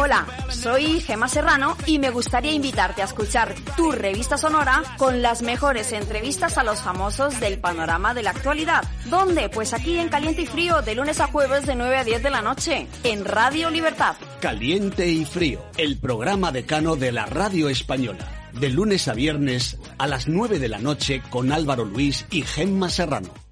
Hola, soy Gema Serrano y me gustaría invitarte a escuchar tu revista sonora con las mejores entrevistas a los famosos del panorama de la actualidad. ¿Dónde? Pues aquí en Caliente y Frío, de lunes a jueves de 9 a 10 de la noche, en Radio Libertad. Caliente y Frío, el programa decano de la radio española. De lunes a viernes a las 9 de la noche con Álvaro Luis y Gemma Serrano.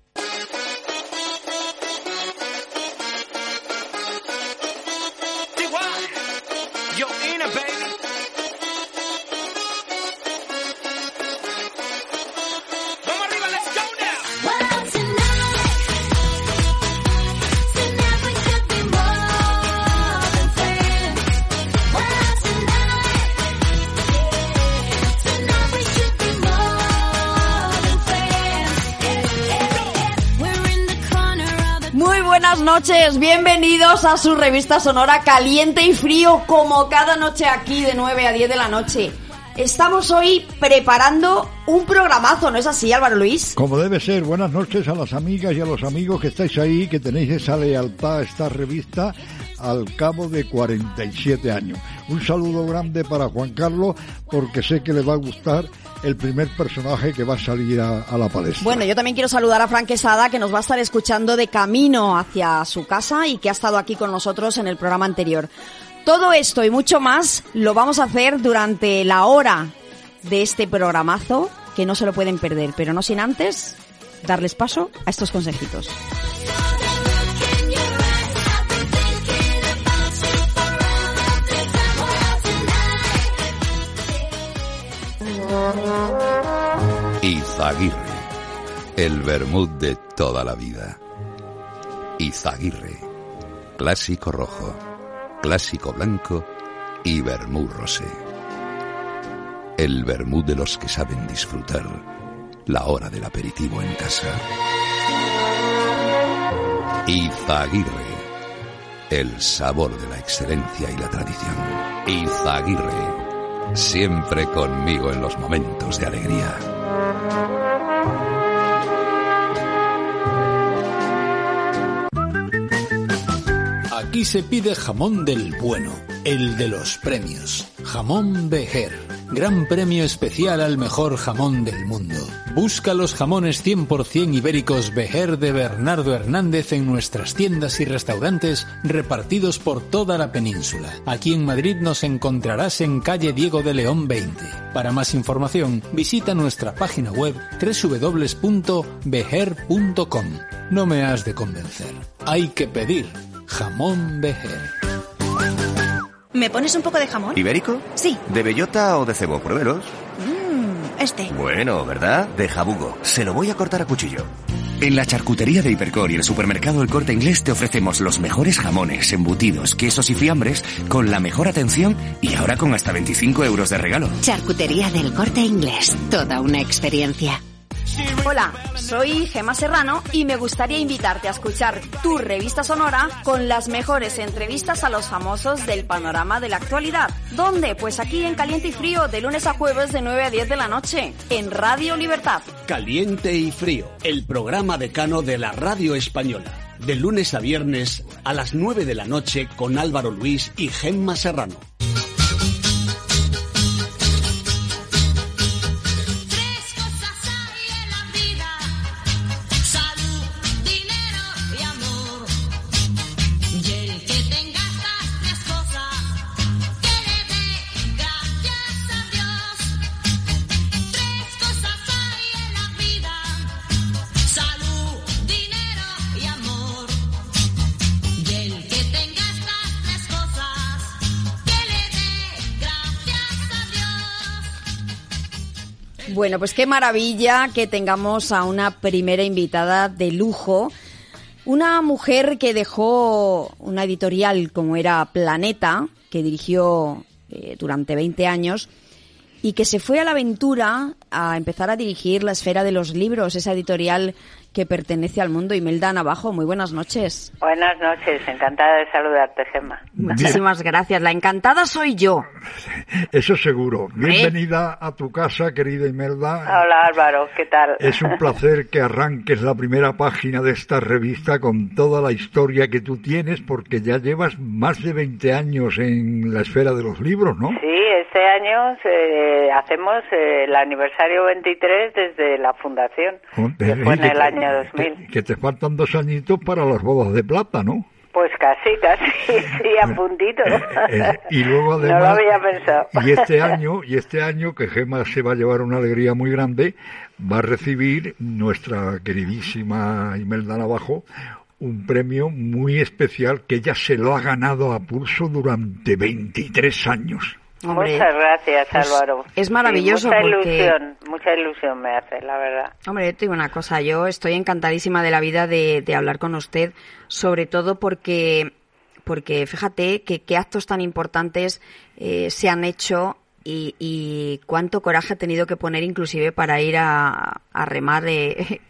Noches, bienvenidos a su revista sonora Caliente y Frío, como cada noche aquí de 9 a 10 de la noche. Estamos hoy preparando un programazo, ¿no es así, Álvaro Luis? Como debe ser, buenas noches a las amigas y a los amigos que estáis ahí, que tenéis esa lealtad a esta revista al cabo de 47 años. Un saludo grande para Juan Carlos, porque sé que le va a gustar el primer personaje que va a salir a, la palestra. Bueno, yo también quiero saludar a Frank Quesada, que nos va a estar escuchando de camino hacia su casa y que ha estado aquí con nosotros en el programa anterior. Todo esto y mucho más lo vamos a hacer durante la hora de este programazo, que no se lo pueden perder, pero no sin antes darles paso a estos consejitos. Izaguirre, el vermut de toda la vida. Izaguirre, clásico rojo, clásico blanco y vermut rosé. El vermut de los que saben disfrutar la hora del aperitivo en casa. Izaguirre, el sabor de la excelencia y la tradición. Izaguirre, siempre conmigo en los momentos de alegría. Aquí se pide jamón del bueno, el de los premios. Jamón Bejer. Gran premio especial al mejor jamón del mundo. Busca los jamones 100% ibéricos Bejer de Bernardo Hernández en nuestras tiendas y restaurantes repartidos por toda la península. Aquí en Madrid nos encontrarás en calle Diego de León 20. Para más información, visita nuestra página web www.bejer.com. No me has de convencer. Hay que pedir jamón Bejer. ¿Me pones un poco de jamón? ¿Ibérico? Sí. ¿De bellota o de cebo? Pruébelos. Mmm, este. Bueno, ¿verdad? De jabugo. Se lo voy a cortar a cuchillo. En la charcutería de Hipercor y el supermercado El Corte Inglés te ofrecemos los mejores jamones, embutidos, quesos y fiambres con la mejor atención y ahora con hasta 25 euros de regalo. Charcutería del corte inglés. Toda una experiencia. Hola, soy Gema Serrano y me gustaría invitarte a escuchar tu revista sonora con las mejores entrevistas a los famosos del panorama de la actualidad. ¿Dónde? Pues aquí en Caliente y Frío, de lunes a jueves de 9 a 10 de la noche, en Radio Libertad. Caliente y Frío, el programa decano de la radio española. De lunes a viernes a las 9 de la noche con Álvaro Luis y Gemma Serrano. Bueno, pues qué maravilla que tengamos a una primera invitada de lujo. Una mujer que dejó una editorial como era Planeta, que dirigió eh, durante 20 años, y que se fue a la aventura a empezar a dirigir la esfera de los libros, esa editorial que pertenece al mundo. Imelda Navajo, muy buenas noches. Buenas noches, encantada de saludarte, Gemma. Muchísimas gracias. La encantada soy yo. Eso seguro. Bienvenida a tu casa, querida Imelda. Hola Álvaro, ¿qué tal? Es un placer que arranques la primera página de esta revista con toda la historia que tú tienes, porque ya llevas más de 20 años en la esfera de los libros, ¿no? Sí, este año eh, hacemos eh, el aniversario 23 desde la fundación, que fue en el año 2000. Que te faltan dos añitos para las bodas de plata, ¿no? Pues casi, casi, sí, a puntito. Eh, y luego no lo además había pensado. y este año y este año que Gema se va a llevar una alegría muy grande va a recibir nuestra queridísima Imelda Navajo un premio muy especial que ella se lo ha ganado a pulso durante 23 años. Hombre, Muchas gracias, pues, Álvaro. es maravilloso Sí, mucha porque- ilusión, mucha ilusión me hace, la verdad. Hombre, yo te digo una cosa, yo estoy encantadísima de la vida de, de hablar con usted, sobre todo porque, porque fíjate que qué actos tan importantes eh, se han hecho y, y cuánto coraje ha tenido que poner inclusive para ir a, a remar eh,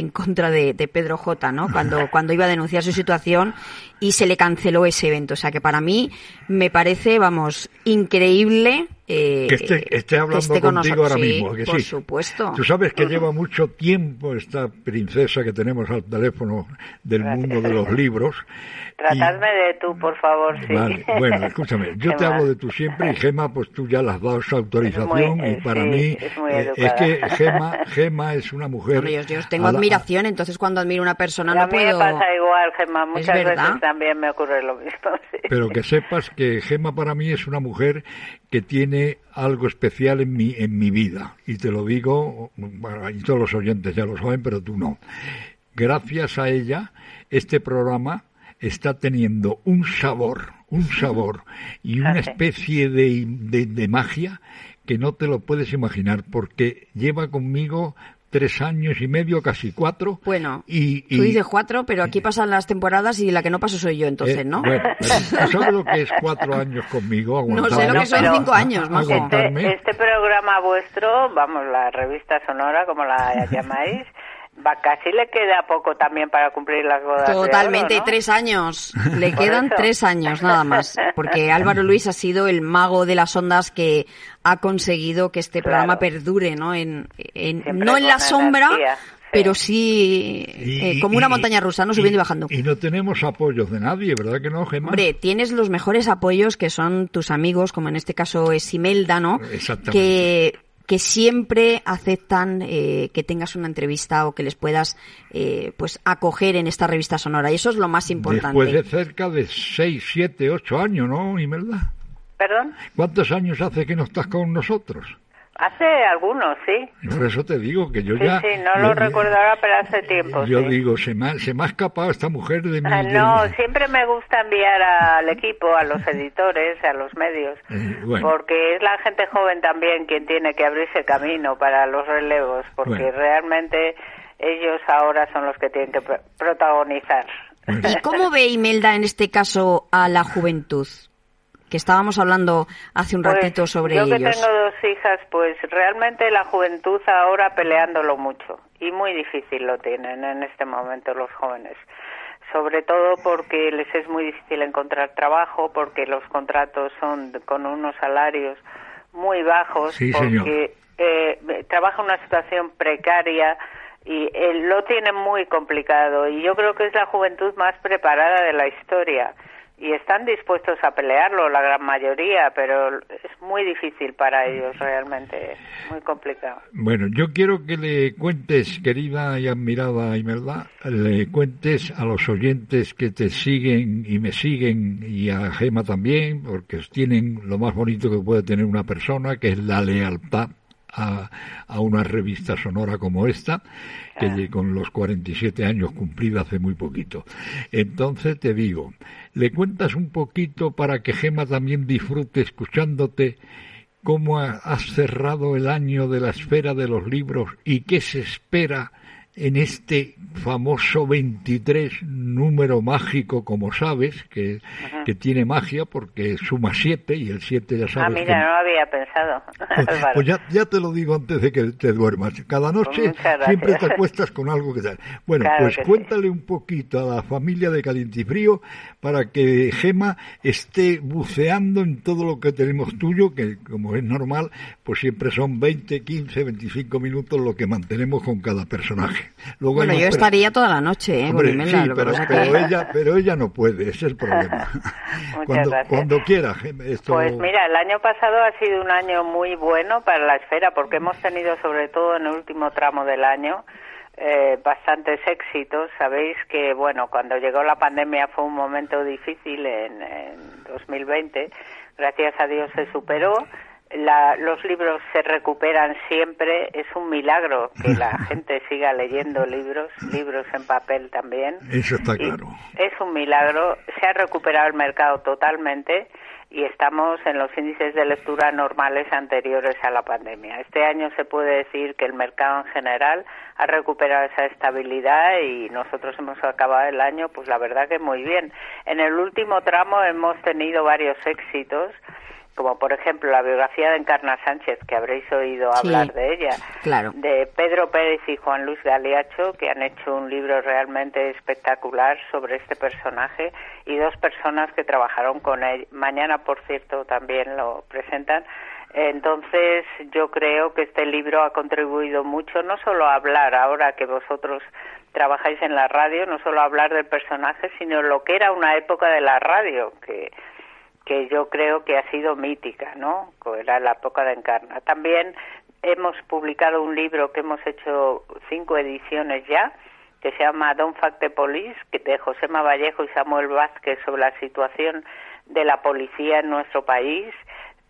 en contra de, de Pedro J, ¿no? Cuando, cuando iba a denunciar su situación y se le canceló ese evento. O sea que para mí me parece, vamos, increíble eh, Que esté, esté hablando esté con contigo nosotros. ahora Sí, mismo, ¿a que por sí? supuesto. Tú sabes que lleva mucho tiempo esta princesa que tenemos al teléfono del mundo de los libros. Tratadme de tú, por favor, sí. Vale, bueno, escúchame, yo te Gemma. hablo de tú siempre y Gema, pues tú ya le has dado esa autorización muy- y eh, para sí, mí es muy eh, es que. Gema, Gema es una mujer... Hombre, yo, yo os tengo a la- admiración, entonces cuando admiro a una persona a no mí me puedo... pasa igual, Gemma. Muchas veces también me ocurre lo mismo. sí. Pero que sepas que Gema para mí es una mujer que tiene algo especial en mi, en mi vida. Y te lo digo, bueno, y todos los oyentes ya lo saben, pero tú no. Gracias a ella, este programa está teniendo un sabor, un sabor y una especie de, de, de magia que no te lo puedes imaginar, porque lleva conmigo tres años y medio, casi cuatro. Bueno, y, Tú y- dices cuatro, pero aquí pasan las temporadas y la que no paso soy yo, entonces, eh, ¿no? Bueno, ¿tú sabes lo que es cuatro años conmigo? No sé lo que son cinco años, majo. aguantarme. Este programa vuestro, vamos, la revista sonora, como la llamáis, va, casi le queda poco también para cumplir las bodas. oro, Totalmente, ¿no? tres años. Le quedan eso. tres años nada más. Porque Álvaro Luis ha sido el mago de las ondas que ha conseguido que este programa perdure, ¿no? En, en- no en la sombra, energía, pero sí eh, como una montaña rusa, ¿no? Subiendo y bajando. Y no tenemos apoyos de nadie, ¿verdad que no, Gemma? Hombre, tienes los mejores apoyos que son tus amigos, como en este caso es Imelda, ¿no? Exactamente. Que, que siempre aceptan eh, que tengas una entrevista o que les puedas eh, pues acoger en esta revista sonora. Y eso es lo más importante. Después de cerca de seis, siete, ocho años, ¿no, Imelda? ¿Perdón? ¿Cuántos años hace que no estás con nosotros? Hace algunos, sí. Por eso te digo que yo Sí, ya... sí, no lo ahora, pero hace tiempo, Yo sí. digo, se me, ha, se me ha escapado esta mujer de mi... Ah, de- No, siempre me gusta enviar al equipo, a los editores, a los medios, Eh, bueno. porque es la gente joven también quien tiene que abrirse camino para los relevos, porque Bueno. realmente ellos ahora son los que tienen que pro- protagonizar. ¿Y cómo ve Imelda en este caso a la juventud? Que estábamos hablando hace un Pues, ratito sobre yo que ellos. tengo dos hijas, pues realmente la juventud ahora peleándolo mucho y muy difícil lo tienen en este momento los jóvenes. Sobre todo porque les es muy difícil encontrar trabajo, porque los contratos son con unos salarios muy bajos, Sí, porque eh, trabaja en una situación precaria y eh, lo tienen muy complicado. Y yo creo que es la juventud más preparada de la historia y están dispuestos a pelearlo la gran mayoría, pero es muy difícil para ellos realmente, muy complicado. Bueno, yo quiero que le cuentes, querida y admirada Imelda, le cuentes a los oyentes que te siguen y me siguen y a Gema también, porque tienen lo más bonito que puede tener una persona, que es la lealtad a, a una revista sonora como esta, que lle- con los 47 años cumplida hace muy poquito. Entonces te digo, le cuentas un poquito para que Gema también disfrute escuchándote cómo ha- has cerrado el año de la esfera de los libros y qué se espera en este famoso 23 número mágico, como sabes, que, que tiene magia porque suma 7 y el 7 ya Ah, sabes mira, que... no había pensado. Álvaro. Pues ya, ya te lo digo antes de que te duermas. Cada noche Muchas gracias. siempre te acuestas con algo que tal. Bueno, Claro pues sí. cuéntale un poquito a la familia de Calientifrío para que Gema esté buceando en todo lo que tenemos tuyo, que como es normal, pues siempre son 20, 15, 25 minutos lo que mantenemos con cada personaje. Luego Bueno, yo estaría toda la noche, ¿eh? Hombre, sí, lo pero, pasa que- pero ella, pero ella no puede, ese es el problema. Muchas cuando, gracias. cuando quiera, esto... Pues mira, el año pasado ha sido un año muy bueno para la esfera porque hemos tenido sobre todo en el último tramo del año eh, bastantes éxitos. Sabéis que, bueno, cuando llegó la pandemia fue un momento difícil en, en 2020. Gracias a Dios se superó. La- los libros se recuperan siempre. Es un milagro que la gente siga leyendo libros, libros en papel también. Eso está Y claro. Es un milagro. Se ha recuperado el mercado totalmente y estamos en los índices de lectura normales anteriores a la pandemia. Este año se puede decir que el mercado en general ha recuperado esa estabilidad y nosotros hemos acabado el año, pues la verdad que muy bien. En el último tramo hemos tenido varios éxitos como por ejemplo la biografía de Encarna Sánchez, que habréis oído Sí, hablar de ella, claro. de Pedro Pérez y Juan Luis Galiacho, que han hecho un libro realmente espectacular sobre este personaje, y dos personas que trabajaron con él. Mañana, por cierto, también lo presentan. Entonces, yo creo que este libro ha contribuido mucho, no solo a hablar, ahora que vosotros trabajáis en la radio, no solo a hablar del personaje, sino lo que era una época de la radio, que que yo creo que ha sido mítica, ¿no? Era la época de Encarna. También hemos publicado un libro que hemos hecho cinco ediciones ya, que se llama Don't Fact the Police, de Josema Vallejo y Samuel Vázquez sobre la situación de la policía en nuestro país,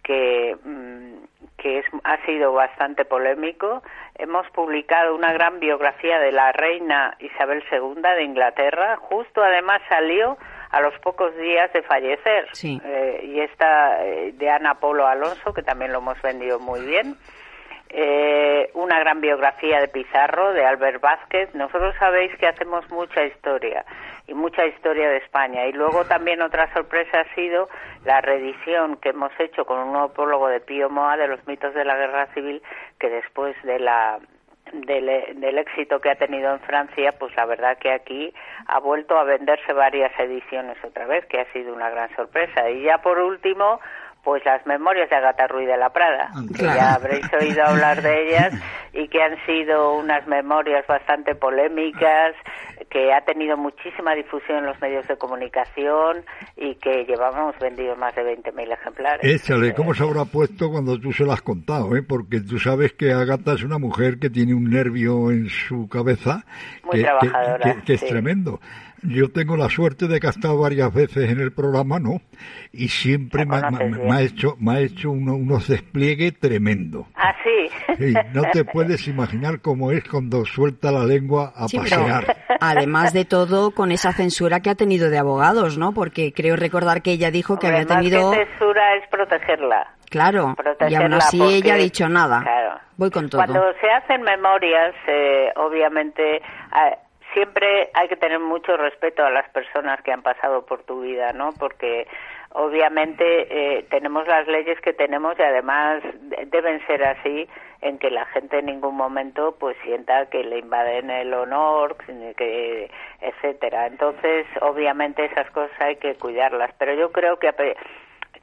que, mm, que es, ha sido bastante polémico. Hemos publicado una gran biografía de la reina Isabel II de Inglaterra. Justo además salió a los pocos días de fallecer. Sí. Eh, y esta eh, de Ana Polo Alonso, que también lo hemos vendido muy bien. Eh, una gran biografía de Pizarro, de Albert Vázquez. Nosotros sabéis que hacemos mucha historia y mucha historia de España. Y luego también otra sorpresa ha sido la reedición que hemos hecho con un nuevo prólogo de Pío Moa de los mitos de la guerra civil, que después de la del, del éxito que ha tenido en Francia, pues la verdad que aquí ha vuelto a venderse varias ediciones otra vez, que ha sido una gran sorpresa. Y ya por último, pues las memorias de Agatha Ruiz de la Prada, que ya habréis oído hablar de ellas y que han sido unas memorias bastante polémicas, que ha tenido muchísima difusión en los medios de comunicación y que llevamos vendidos más de 20.000 ejemplares. Échale, ¿cómo se habrá puesto cuando tú se lo has contado? Eh? Porque tú sabes que Agata es una mujer que tiene un nervio en su cabeza Muy que, trabajadora, que- que es sí. tremendo. Yo tengo la suerte de que ha estado varias veces en el programa, ¿no? Y siempre me, me- me ha hecho, me ha hecho uno- unos despliegues tremendos. Ah, sí. Sí, no te puedes imaginar cómo es cuando suelta la lengua a Sí, pero pasear. además de todo, con esa censura que ha tenido de abogados, ¿no? Porque creo recordar que ella dijo que Hombre, había más tenido... que censura es protegerla. Claro, y aún así porque- ella ha dicho nada. Claro. Voy con todo. Cuando se hacen memorias, eh, obviamente ah, siempre hay que tener mucho respeto a las personas que han pasado por tu vida, ¿no? Porque obviamente eh, tenemos las leyes que tenemos y además de- deben ser así en que la gente en ningún momento pues sienta que le invaden el honor, que etcétera. Entonces, obviamente esas cosas hay que cuidarlas, pero yo creo que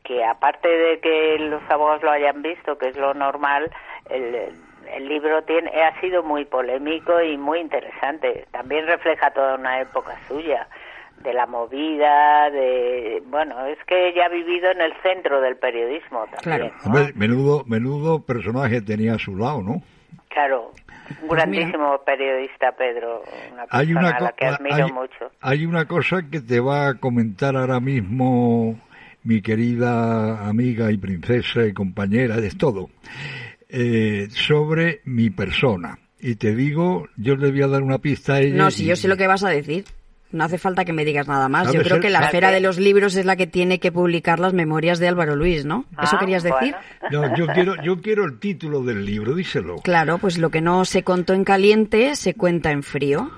que aparte de que los abogados lo hayan visto, que es lo normal, el, el libro tiene ha sido muy polémico y muy interesante. También refleja toda una época suya de la movida, de bueno, es que ella ha vivido en el centro del periodismo también. ¿no? Hombre, menudo, menudo personaje tenía a su lado, ¿no? Claro, un grandísimo periodista Pedro, una persona Hay una, a la que admiro hay- mucho. hay una cosa que te va a comentar ahora mismo mi querida amiga y princesa y compañera de todo, eh, sobre mi persona. Y te digo, yo le voy a dar una pista a ella. No, si y- yo sé lo que vas a decir. No hace falta que me digas nada más. Yo ¿Sabes creo que la esfera de los libros es la que tiene que publicar las memorias de Álvaro Luis, ¿no? ¿Eso Ah, querías decir? No, yo quiero, yo quiero el título del libro, díselo. Claro, pues lo que no se contó en caliente se cuenta en frío.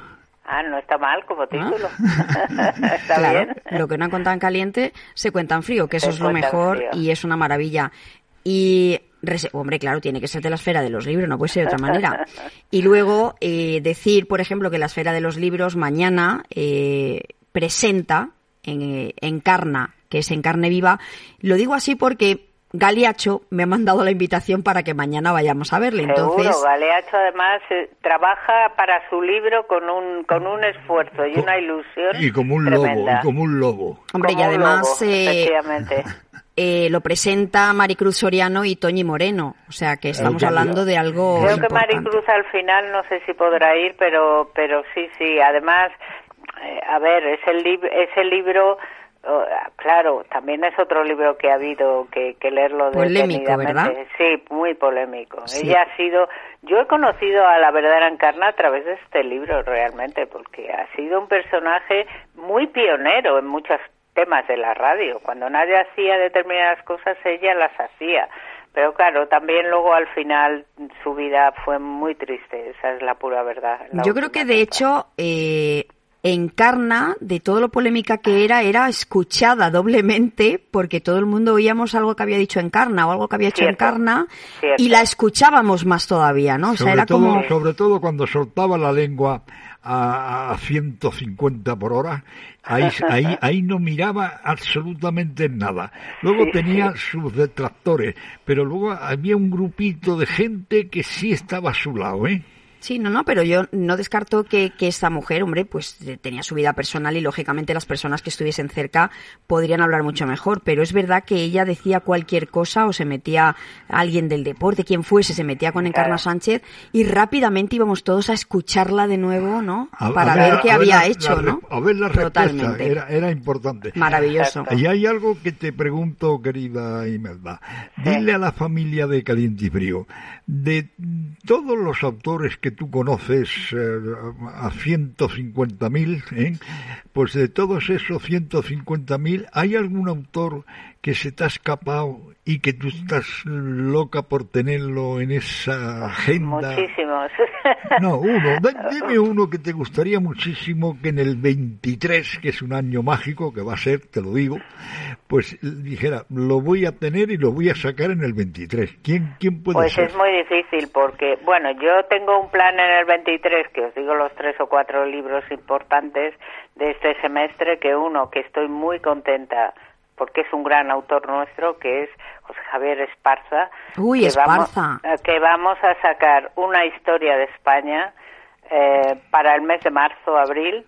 Ah, no está mal como título. está claro, bien. lo que no han contado en caliente se cuenta en frío, que eso Se es lo cuenta en mejor frío. y es una maravilla. Y, hombre, claro, tiene que ser de la esfera de los libros, no puede ser de otra manera. Y luego eh, decir, por ejemplo, que la esfera de los libros mañana eh, presenta, en, eh, encarna, que es en carne viva. Lo digo así porque Galiacho me ha mandado la invitación para que mañana vayamos a verle. Entonces, Seguro, Galeacho además eh, trabaja para su libro con un con un esfuerzo y una ilusión Y como un lobo, y como un lobo. hombre, y Como además lobo, eh, efectivamente. Eh, lo presenta Maricruz Soriano y Toñi Moreno. O sea que estamos hablando de algo Creo que importante. Maricruz al final no sé si podrá ir, pero pero sí, sí. Además, eh, a ver, es el lib- ese libro, oh, claro, también es otro libro que ha habido que, que leerlo Polémico. ¿verdad? Sí, muy polémico. Sí. Ella ha sido, yo he conocido a la verdadera Encarna a través de este libro realmente, porque ha sido un personaje muy pionero en muchos temas de la radio. Cuando nadie hacía determinadas cosas, ella las hacía. Pero claro, también luego al final su vida fue muy triste, esa es la pura verdad. la Yo creo que de hecho eh, Encarna, de todo lo polémica que era, era escuchada doblemente porque todo el mundo oíamos algo que había dicho Encarna o algo que había hecho Cierto, Encarna cierto. y la escuchábamos más todavía, ¿no? O sea, sobre, era todo, como... sobre todo cuando soltaba la lengua a, a 150 por hora, ahí, ahí, ahí no miraba absolutamente nada. Luego Sí, tenía sus detractores, pero luego había un grupito de gente que sí estaba a su lado, ¿eh? Sí, no, no, pero yo no descarto que, que esta mujer, hombre, pues eh, tenía su vida personal y lógicamente las personas que estuviesen cerca podrían hablar mucho mejor, pero es verdad que ella decía cualquier cosa o se metía alguien del deporte, quien fuese, se metía con Encarna Claro. Sánchez y rápidamente íbamos todos a escucharla de nuevo, ¿no? A- a Para ver- ver qué a ver había la- hecho, la ¿no? A ver la respuesta, Totalmente. era, era importante. Maravilloso. Y hay algo que te pregunto, querida Imelda. Dile a la familia de Caliente y Frío, de todos los autores que tú conoces eh, a 150.000, ¿eh? pues de todos esos 150.000, ¿hay algún autor que se te ha escapado y que tú estás loca por tenerlo en esa agenda? Muchísimos. No, uno. Dime uno que te gustaría muchísimo que en el 23, que es un año mágico, que va a ser, te lo digo, pues dijera, lo voy a tener y lo voy a sacar en el 23. ¿Quién, quién puede Pues ser? es muy difícil porque, bueno, yo tengo un plan en el 23, que os digo los tres o cuatro libros importantes de este semestre, que uno, que estoy muy contenta porque es un gran autor nuestro, que es José Javier Esparza. Uy, que Esparza. Vamos, eh, que vamos a sacar una historia de España eh, para el mes de marzo, abril,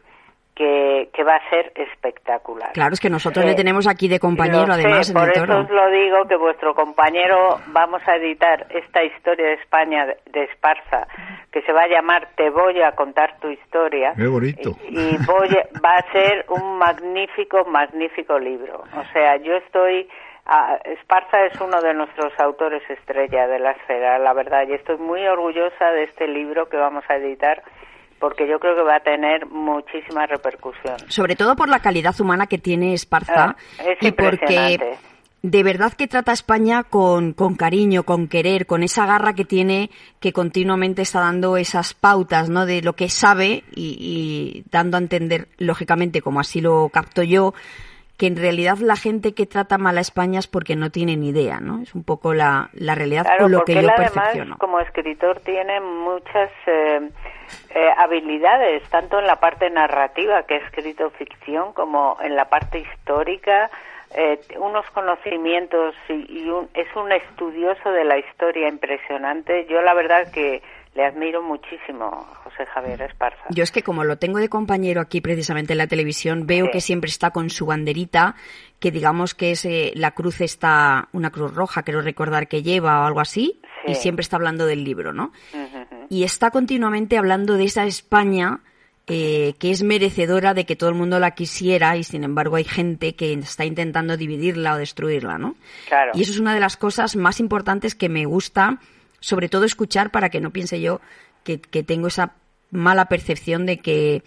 que, que va a ser espectacular. Claro, es que nosotros Eh, le tenemos aquí de compañero, lo sé, además, en por el eso os lo digo que vuestro compañero vamos a editar esta historia de España de, Esparza que se va a llamar Te voy a contar tu historia Qué bonito. y, y voy va a ser un magnífico magnífico libro. O sea, yo estoy ah, Esparza es uno de nuestros autores estrella de la esfera, la verdad, y estoy muy orgullosa de este libro que vamos a editar porque yo creo que va a tener muchísima repercusión. Sobre todo por la calidad humana que tiene Esparza Ah, es y porque de verdad que trata a España con, con cariño, con querer, con esa garra que tiene, que continuamente está dando esas pautas, ¿no? De lo que sabe y, y dando a entender, lógicamente, como así lo capto yo, que en realidad la gente que trata mal a España es porque no tiene ni idea, ¿no? Es un poco la, la realidad Claro, con lo porque que él yo además percepciono. como escritor tiene muchas eh, eh, habilidades, tanto en la parte narrativa, que ha escrito ficción, como en la parte histórica, eh, unos conocimientos y, y un- es un estudioso de la historia impresionante. Yo la verdad que le admiro muchísimo a José Javier Esparza. Yo es que como lo tengo de compañero aquí precisamente en la televisión, veo Sí. que siempre está con su banderita, que digamos que es eh, la cruz está, una cruz roja, quiero recordar que lleva o algo así, Sí. y siempre está hablando del libro, ¿no? Y está continuamente hablando de esa España eh, que es merecedora de que todo el mundo la quisiera y sin embargo hay gente que está intentando dividirla o destruirla, ¿no? Claro. Y eso es una de las cosas más importantes que me gusta, sobre todo escuchar para que no piense yo que, que tengo esa mala percepción de que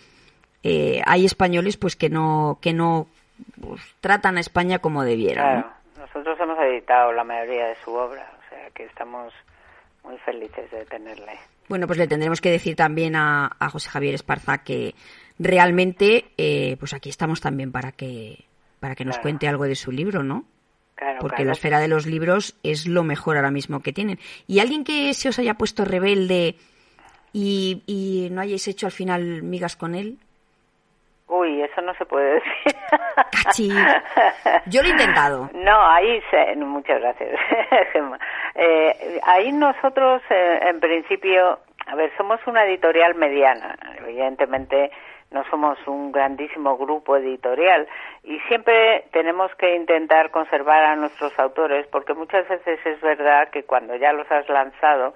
eh, hay españoles pues que no que no pues, tratan a España como debieran. ¿no? Claro, nosotros hemos editado la mayoría de su obra, o sea que estamos muy felices de tenerle. Bueno, pues le tendremos que decir también a, a José Javier Esparza que realmente, eh, pues aquí estamos también para que para que nos Claro. cuente algo de su libro, ¿no? Claro, Porque claro. la esfera de los libros es lo mejor ahora mismo que tienen. ¿Y alguien que se os haya puesto rebelde y, y no hayáis hecho al final migas con él? Uy, eso no se puede decir. Cachi. Yo lo he intentado. No, ahí se, muchas gracias, Gemma. Eh, ahí nosotros, eh, en principio, a ver, somos una editorial mediana. Evidentemente, no somos un grandísimo grupo editorial y siempre tenemos que intentar conservar a nuestros autores porque muchas veces es verdad que cuando ya los has lanzado,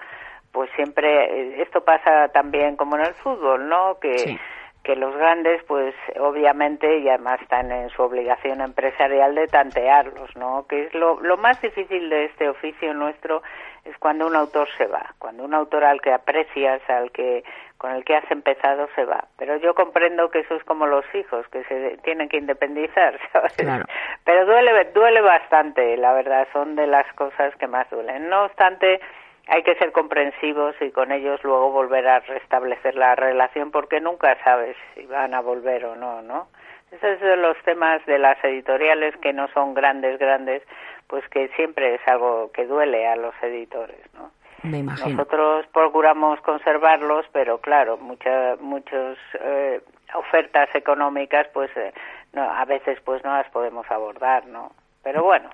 pues siempre eh, esto pasa también como en el fútbol, ¿no? Que. Que los grandes, pues obviamente, y además están en su obligación empresarial de tantearlos, ¿no? Que es lo, lo más difícil de este oficio nuestro es cuando un autor se va, cuando un autor al que aprecias, al que con el que has empezado se va. Pero yo comprendo que eso es como los hijos, que se tienen que independizar, ¿sabes? Claro. Pero duele, duele bastante, la verdad, son de las cosas que más duelen. No obstante, hay que ser comprensivos y con ellos luego volver a restablecer la relación porque nunca sabes si van a volver o no, ¿no? Esos es de los temas de las editoriales que no son grandes, grandes, pues que siempre es algo que duele a los editores, ¿no? Me imagino. Nosotros procuramos conservarlos, pero claro, muchas muchos eh, ofertas económicas, pues eh, no, a veces pues no las podemos abordar, ¿no? Pero bueno,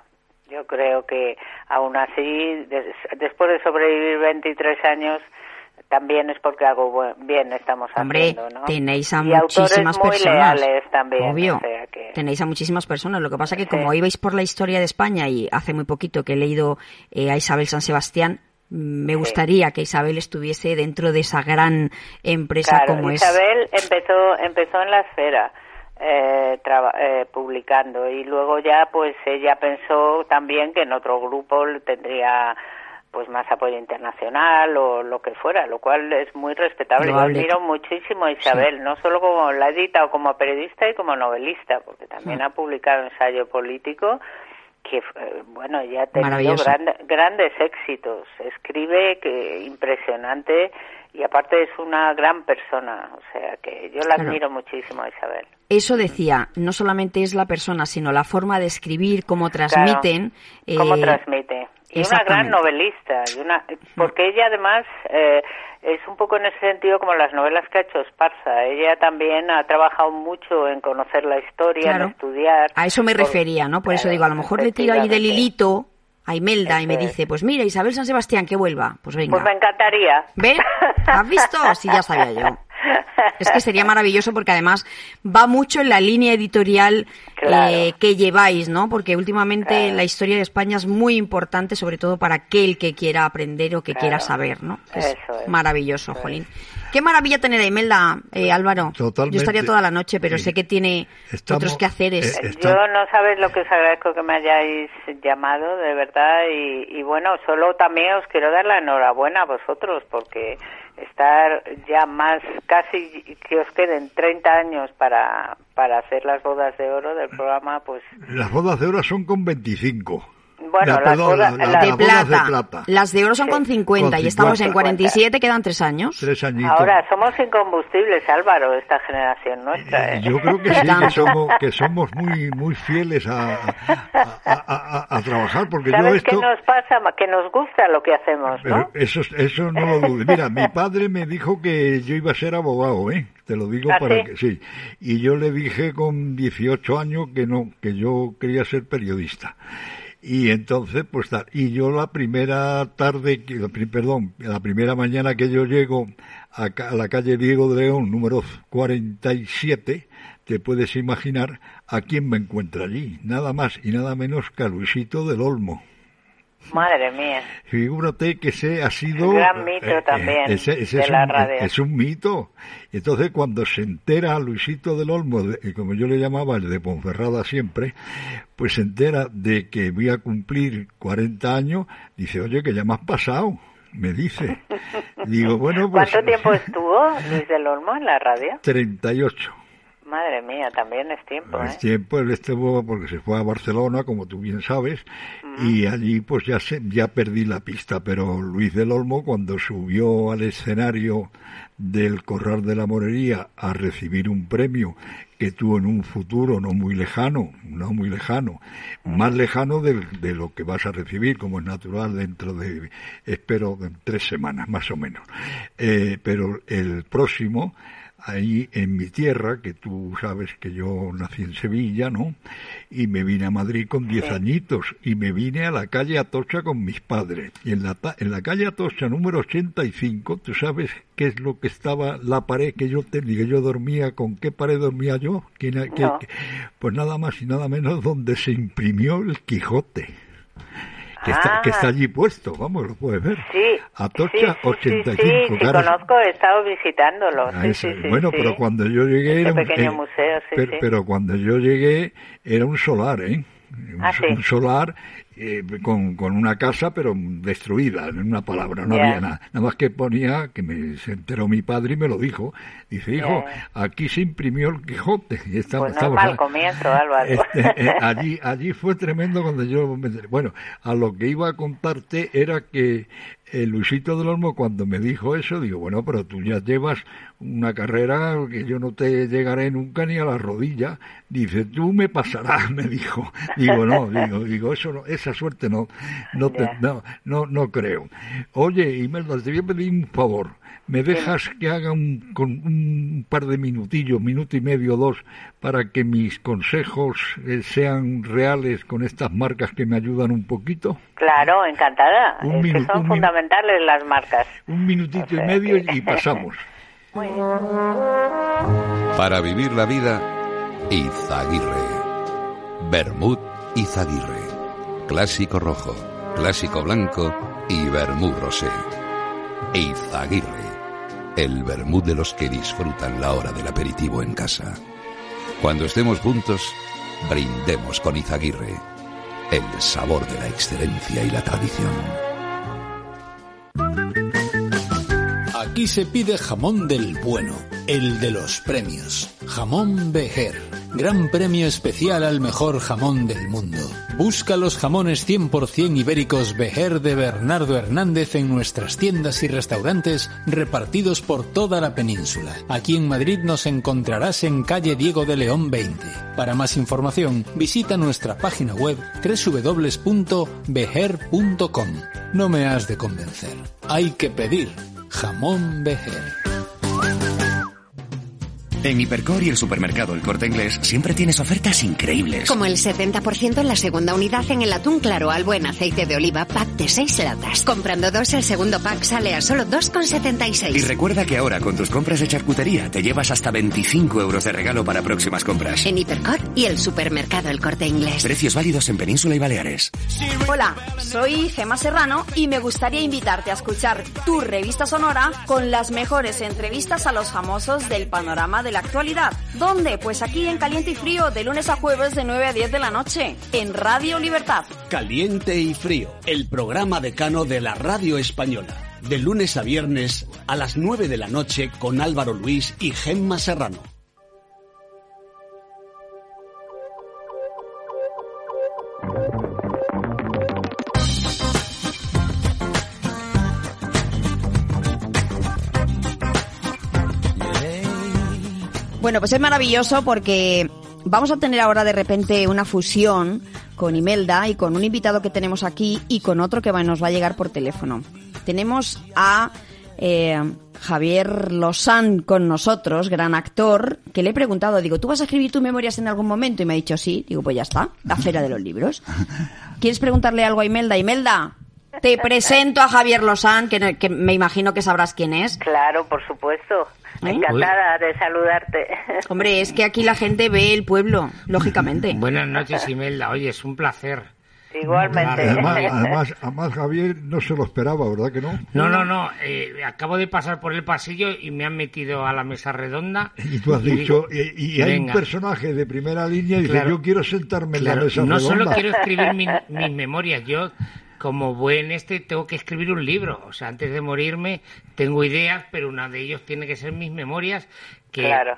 yo creo que aún así, des- después de sobrevivir 23 años, también es porque algo bien estamos Hombre, haciendo, ¿no? tenéis a y muchísimas muy personas. leales también, Obvio. o sea que... Tenéis a muchísimas personas. Lo que pasa que como ibais por la historia de España y hace muy poquito que he leído eh, a Isabel San Sebastián, me gustaría que Isabel estuviese dentro de esa gran empresa Claro, como es. Isabel empezó empezó en la esfera eh, eh, publicando. Y luego ya pues ella pensó también que en otro grupo tendría pues más apoyo internacional o lo que fuera, lo cual es muy respetable. Yo admiro muchísimo a Isabel, no solo como la edita o como periodista y como novelista, porque también ha publicado ensayo político que eh, bueno ya ha tenido grandes éxitos. Escribe que impresionante y aparte es una gran persona o sea que yo la Claro. admiro muchísimo a Isabel Eso decía, no solamente es la persona, sino la forma de escribir, cómo transmiten. cómo eh, transmite y una gran novelista y una porque ella además eh, es un poco en ese sentido como las novelas que ha hecho Esparza ella también ha trabajado mucho en conocer la historia Claro. en estudiar A eso me Por- refería, ¿no? Por eso digo, a lo mejor le tiro ahí del hilito a Imelda y me dice, pues mira, Isabel San Sebastián, que vuelva. Pues venga. pues me encantaría ¿Ve? ¿Has visto? Sí, ya sabía yo. Es que sería maravilloso porque además va mucho en la línea editorial Claro. eh, que lleváis, ¿no? Porque últimamente Claro. la historia de España es muy importante, sobre todo para aquel que quiera aprender o que Claro. quiera saber, ¿no? Es Eso es. maravilloso, Jolín. Qué maravilla tener a Imelda, eh, Álvaro. Totalmente. Yo estaría toda la noche, pero Sí. sé que tiene Estamos- otros quehaceres. eh, está- Yo no sabes lo que os agradezco que me hayáis llamado, de verdad, y, y bueno, solo también os quiero dar la enhorabuena a vosotros, porque estar ya más, casi que os queden 30 años para, para hacer las bodas de oro del programa, pues Las bodas de oro son con 25. Bueno, La- las perdón, bodas- la- las- las de bodas plata. de plata. Las de oro son Sí. con 50 y Con estamos en 50. 47, quedan tres años. Tres añitos. ahora somos incombustibles, Álvaro, esta generación nuestra. ¿eh? Yo creo que sí, que somos, que somos muy muy fieles a, a, a- a- a trabajar, porque yo ¿Sabes esto... qué nos pasa? Que nos gusta lo que hacemos, ¿no? Eso, eso no lo dudes. Mira, mi padre me dijo que yo iba a ser abogado, ¿eh? Te lo digo ¿Ah, para sí? que sí. Y yo le dije con 18 años que no, que yo quería ser periodista. Y entonces, pues tal. Y yo la primera tarde, perdón, la primera mañana que yo llego a, la calle Diego de León, número 47, te puedes imaginar a quién me encuentra allí. Nada más y nada menos que a Luisito del Olmo. Madre mía. Figúrate que ese ha sido... Un gran mito también ese, ese de es, la un, radio. es un mito. Entonces cuando se entera Luisito del Olmo, de- y como yo le llamaba el de Ponferrada siempre, pues se entera de que voy a cumplir 40 años, dice, oye, que ya me has pasado, me dice. Digo, bueno, pues... ¿Cuánto tiempo estuvo Luis del Olmo en la radio? 38. Madre mía, también es tiempo, ¿eh? Es tiempo, él estuvo porque se fue a Barcelona, como tú bien sabes, y allí pues ya se, ya perdí la pista, pero Luis del Olmo cuando subió al escenario del Corral de la Morería a recibir un premio que tuvo en un futuro no muy lejano, no muy lejano, más lejano de, de lo que vas a recibir, como es natural, dentro de, espero, de tres semanas más o menos. Eh, pero el próximo, ahí en mi tierra, que tú sabes que yo nací en Sevilla, ¿no? Y me vine a Madrid con 10 añitos y me vine a la calle Atocha con mis padres. Y en la, en la calle Atocha número 85, tú sabes qué es lo que estaba la pared que yo tenía, que yo dormía, con qué pared dormía yo, ¿Quién ha- qué- No. qué? pues nada más y nada menos donde se imprimió el Quijote. Que, está, Ah. que está allí puesto, vamos, lo puedes ver. Sí. Atocha sí, sí, sí, 85. Sí, sí, claro, conozco, he estado visitándolo. Ah, Sí, sí, sí, bueno, sí. pero cuando yo llegué Ese era un, pequeño eh, museo, sí, pero, sí. pero cuando yo llegué era un solar, ¿eh? Un, Ah, sí. un solar eh, con, con una casa pero destruida, en una palabra, no había nada. Nada más que ponía, que me se enteró mi padre y me lo dijo. Dice, hijo, aquí se imprimió el Quijote. Y estaba, Pues no mal comienzo, Álvaro. este, eh, allí, allí fue tremendo cuando yo me. Bueno, a lo que iba a contarte era que el Luisito del Olmo cuando me dijo eso, digo, bueno, pero tú ya llevas una carrera que yo no te llegaré nunca ni a la rodilla. Dice, tú me pasarás, me dijo. Digo, no, digo, digo, eso no, esa suerte no, no, te- no, no, no creo. Oye, Imelda, te voy a pedir un favor. ¿Me dejas que haga un, con un par de minutillos, minuto y medio, dos, para que mis consejos eh, sean reales con estas marcas que me ayudan un poquito? Claro, encantada. Un es minu- que son fundamentales las marcas. Un minutito y medio y pasamos. Muy bien. Para vivir la vida, Izaguirre. Bermud Izaguirre. Clásico rojo, clásico blanco y vermut rosé. Izaguirre. El vermut de los que disfrutan la hora del aperitivo en casa. Cuando estemos juntos, brindemos con Izaguirre. El sabor de la excelencia y la tradición. Aquí se pide jamón del bueno, el de los premios. Jamón Bejer. Gran premio especial al mejor jamón del mundo. Busca los jamones 100% ibéricos Bejer de Bernardo Hernández en nuestras tiendas y restaurantes repartidos por toda la península. Aquí en Madrid nos encontrarás en calle Diego de León 20. Para más información, visita nuestra página web www.bejer.com. No me has de convencer. Hay que pedir jamón Bejer. En Hipercor y el supermercado El Corte Inglés siempre tienes ofertas increíbles. Como el 70% en la segunda unidad en el atún claro al buen aceite de oliva pack de 6 latas. Comprando dos, el segundo pack sale a solo Y 2,76. recuerda que ahora con tus compras de charcutería te llevas hasta 25 euros de regalo para próximas compras. En Hipercor y el supermercado El Corte Inglés. Precios válidos en Península y Baleares. Hola, soy Gema Serrano y me gustaría invitarte a escuchar tu revista sonora con las mejores entrevistas a los famosos del panorama de la actualidad. ¿Dónde? Pues aquí en Caliente y Frío, de lunes a jueves de 9 a 10 de la noche, en Radio Libertad. Caliente y Frío, el programa decano de la radio española. De lunes a viernes a las 9 de la noche con Álvaro Luis y Gemma Serrano. Bueno, pues es maravilloso porque vamos a tener ahora de repente una fusión con Imelda y con un invitado que tenemos aquí y con otro que va- nos va a llegar por teléfono. Tenemos a eh, Javier Lozán con nosotros, gran actor, que le he preguntado, digo, ¿tú vas a escribir tus memorias en algún momento? Y me ha dicho sí. Digo, pues ya está, la feria de los libros. ¿Quieres preguntarle algo a Imelda? Imelda, te presento a Javier Lozán, que me imagino que sabrás quién es. Claro, por supuesto. Encantada de saludarte. Hombre, es que aquí la gente ve el pueblo, lógicamente. Buenas noches, Imelda. Oye, es un placer. Igualmente. Además, además, además, Javier no se lo esperaba, ¿verdad que no? No, no, no. eh, acabo de pasar por el pasillo y me han metido a la mesa redonda. Y tú has dicho, y, y hay un Venga. personaje de primera línea y dice, Claro. yo quiero sentarme en Claro, la mesa no solo redonda. quiero escribir mi- mis memorias, yo como buen este tengo que escribir un libro. O sea, antes de morirme tengo ideas, pero una de ellos tiene que ser mis memorias que Claro.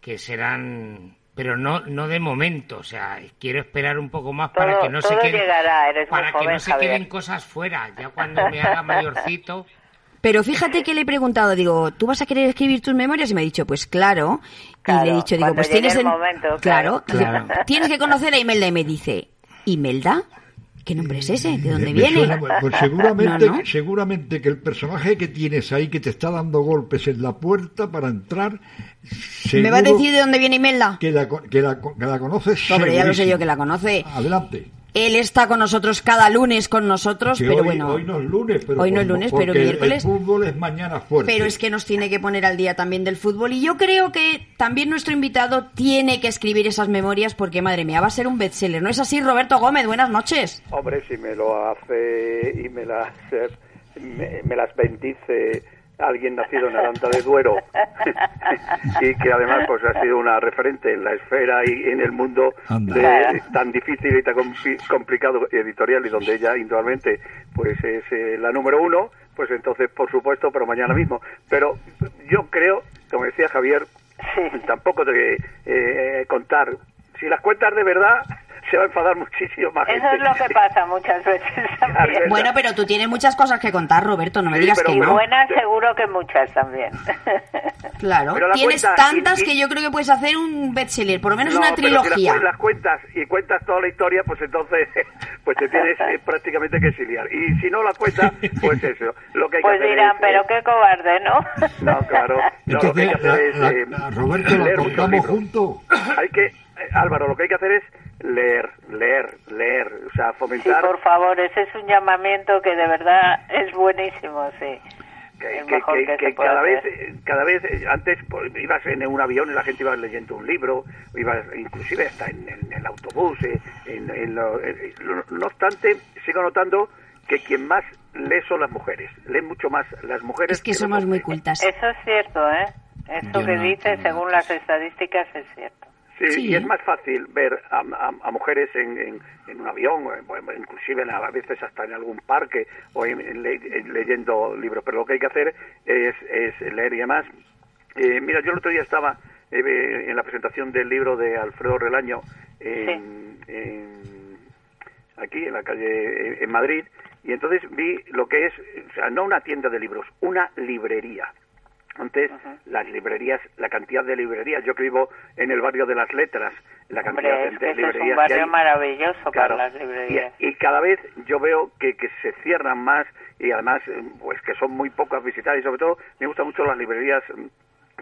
que serán pero no no de momento, o sea, quiero esperar un poco más para que no se queden llegará, eres muy para que joven, no se Javier. queden cosas fuera, ya cuando me haga mayorcito. Pero fíjate que le he preguntado, digo, ¿tú vas a querer escribir tus memorias? Y me ha dicho, pues claro. y Claro, le he dicho, digo, pues tienes el en- momento, claro, claro. dice, tienes que conocer a Imelda. Y me dice, ¿Imelda? ¿Qué nombre es ese? ¿De dónde viene? suena muy- pues seguramente, No, no. seguramente que el personaje que tienes ahí que te está dando golpes en la puerta para entrar, ¿Me va a decir de dónde viene Imelda? que la, que la, que la conoces. Hombre, ya lo sé yo que la conoce. Adelante. Él está con nosotros cada lunes con nosotros, Que pero hoy, bueno. hoy no es lunes, pero Hoy no es por- lunes, porque pero el- miércoles. El fútbol es mañana fuerte. Pero es que nos tiene que poner al día también del fútbol. Y yo creo que también nuestro invitado tiene que escribir esas memorias porque, madre mía, va a ser un bestseller. ¿No es así, Roberto Gómez? Buenas noches. Hombre, si me lo hace y me las, eh, me, me las bendice alguien nacido en Aranda de Duero y que además pues ha sido una referente en la esfera y en el mundo de- tan difícil y tan compli- complicado editorial y donde ella indudablemente pues es eh, la número uno, pues entonces por supuesto, pero mañana mismo. Pero yo creo, como decía Javier, tampoco te eh, contar. Si las cuentas de verdad, se va a enfadar muchísimo más Eso gente. es lo que pasa muchas veces también. Bueno, pero tú tienes muchas cosas que contar, Roberto. No me Sí, digas que Y no. buenas seguro que muchas también. Claro. Tienes cuenta- tantas y- y- que yo creo que puedes hacer un bestseller, por lo menos No, una pero si las trilogía. cuen- las, cuentas y cuentas toda la historia, pues entonces pues te tienes eh, prácticamente que exiliar. Y si no la cuentas, pues eso. Lo que hay Pues que hacer dirán, es, pero eh, qué cobarde, ¿no? No, claro. No, lo que hay que hacer es eh, Roberto, muchos contamos juntos. Hay que, eh, Álvaro, lo que hay que hacer es leer, leer, leer. O sea, Sí, fomentar por favor, ese es un llamamiento que de verdad es buenísimo, sí. que, que- cada vez hacer. cada vez antes pues, ibas en un avión y la gente iba leyendo un libro ibas inclusive hasta en, en el autobús eh, en, en lo- eh, lo- no obstante sigo notando que quien más lee son las mujeres leen mucho más las mujeres Es que somos muy cultas. Eso es cierto, ¿eh? Eso Yo que no, dice, según las estadísticas, es cierto. Sí, Sí. y es más fácil ver a, a- a mujeres en, en- en un avión, o inclusive en- a veces hasta en algún parque o en- le- en leyendo libros. Pero lo que hay que hacer es, es leer y además. eh, mira, yo el otro día estaba eh, en la presentación del libro de Alfredo Relaño en, en- aquí en la calle en Madrid y entonces vi lo que es, o sea, no una tienda de libros, una librería. Antes, las librerías, la cantidad de librerías, yo que vivo en el barrio de las letras, la cantidad Hombre, de, es que de ese es librerías un barrio que hay, maravilloso Claro. para las librerías. y, y cada vez yo veo que, que se cierran más y además, pues que son muy pocas visitadas y sobre todo me gustan mucho las librerías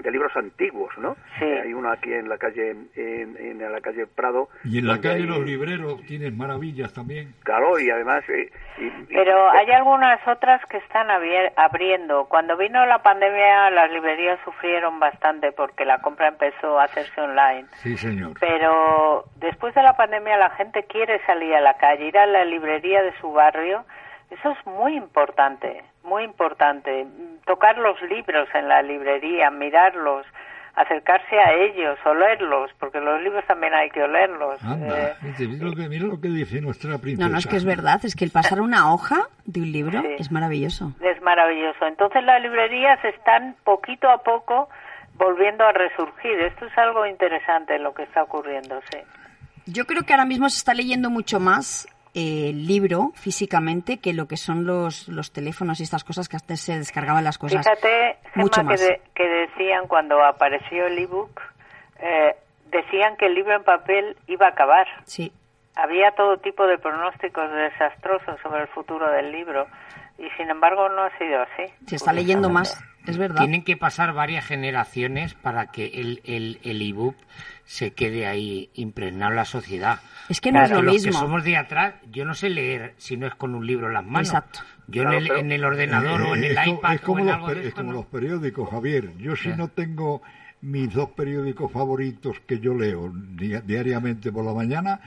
de libros antiguos, ¿no? Eh, hay una aquí en la calle, en, en la calle Prado. Y en la calle hay- Los Libreros tienes maravillas también. Claro, y además... eh, y- y- Pero hay algunas otras que están abier- abriendo. Cuando vino la pandemia, las librerías sufrieron bastante porque la compra empezó a hacerse online. Sí, señor. Pero después de la pandemia la gente quiere salir a la calle, ir a la librería de su barrio. Eso es muy importante, muy importante. Tocar los libros en la librería, mirarlos, acercarse a ellos, olerlos, porque los libros también hay que olerlos. Anda, Eh, mira, lo que, mira lo que dice nuestra princesa. No, no, es que es verdad. Es que el pasar una hoja de un libro es maravilloso. Es maravilloso. Entonces las librerías están poquito a poco volviendo a resurgir. Esto es algo interesante lo que está ocurriendo, sí. Yo creo que ahora mismo se está leyendo mucho más el libro físicamente que lo que son los, los teléfonos y estas cosas que antes se descargaban las cosas. Fíjate, Gemma, mucho que, más. de- que decían cuando apareció el ebook, eh, decían que el libro en papel iba a acabar. Sí. Había todo tipo de pronósticos desastrosos sobre el futuro del libro y sin embargo no ha sido así. Se está leyendo más, es verdad. Tienen que pasar varias generaciones para que el el el ebook se quede ahí impregnado en la sociedad. Es que no es lo los mismo. que somos de atrás, yo no sé leer si no es con un libro en las manos. Exacto. Yo Claro, en, el, pero- en el ordenador o en el iPad es como, o en los, algo per- de es esto, como ¿no? los periódicos, Javier. Yo si no tengo mis dos periódicos favoritos que yo leo di- diariamente por la mañana,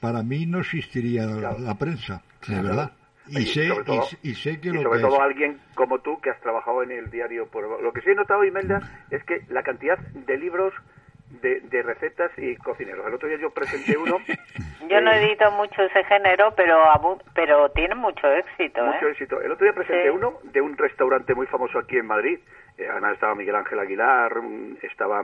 para mí no existiría la, la prensa, de verdad. Y, Y sé, todo- y, y sé que y lo sobre que todo es- alguien como tú que has trabajado en el diario por lo que sí he notado Imelda es que la cantidad de libros de, de recetas y cocineros el otro día yo presenté uno Yo no edito mucho ese género, pero abu- pero tiene mucho éxito. mucho ¿eh? éxito el otro día presenté Sí. uno de un restaurante muy famoso aquí en Madrid Eh, además estaba Miguel Ángel Aguilar estaba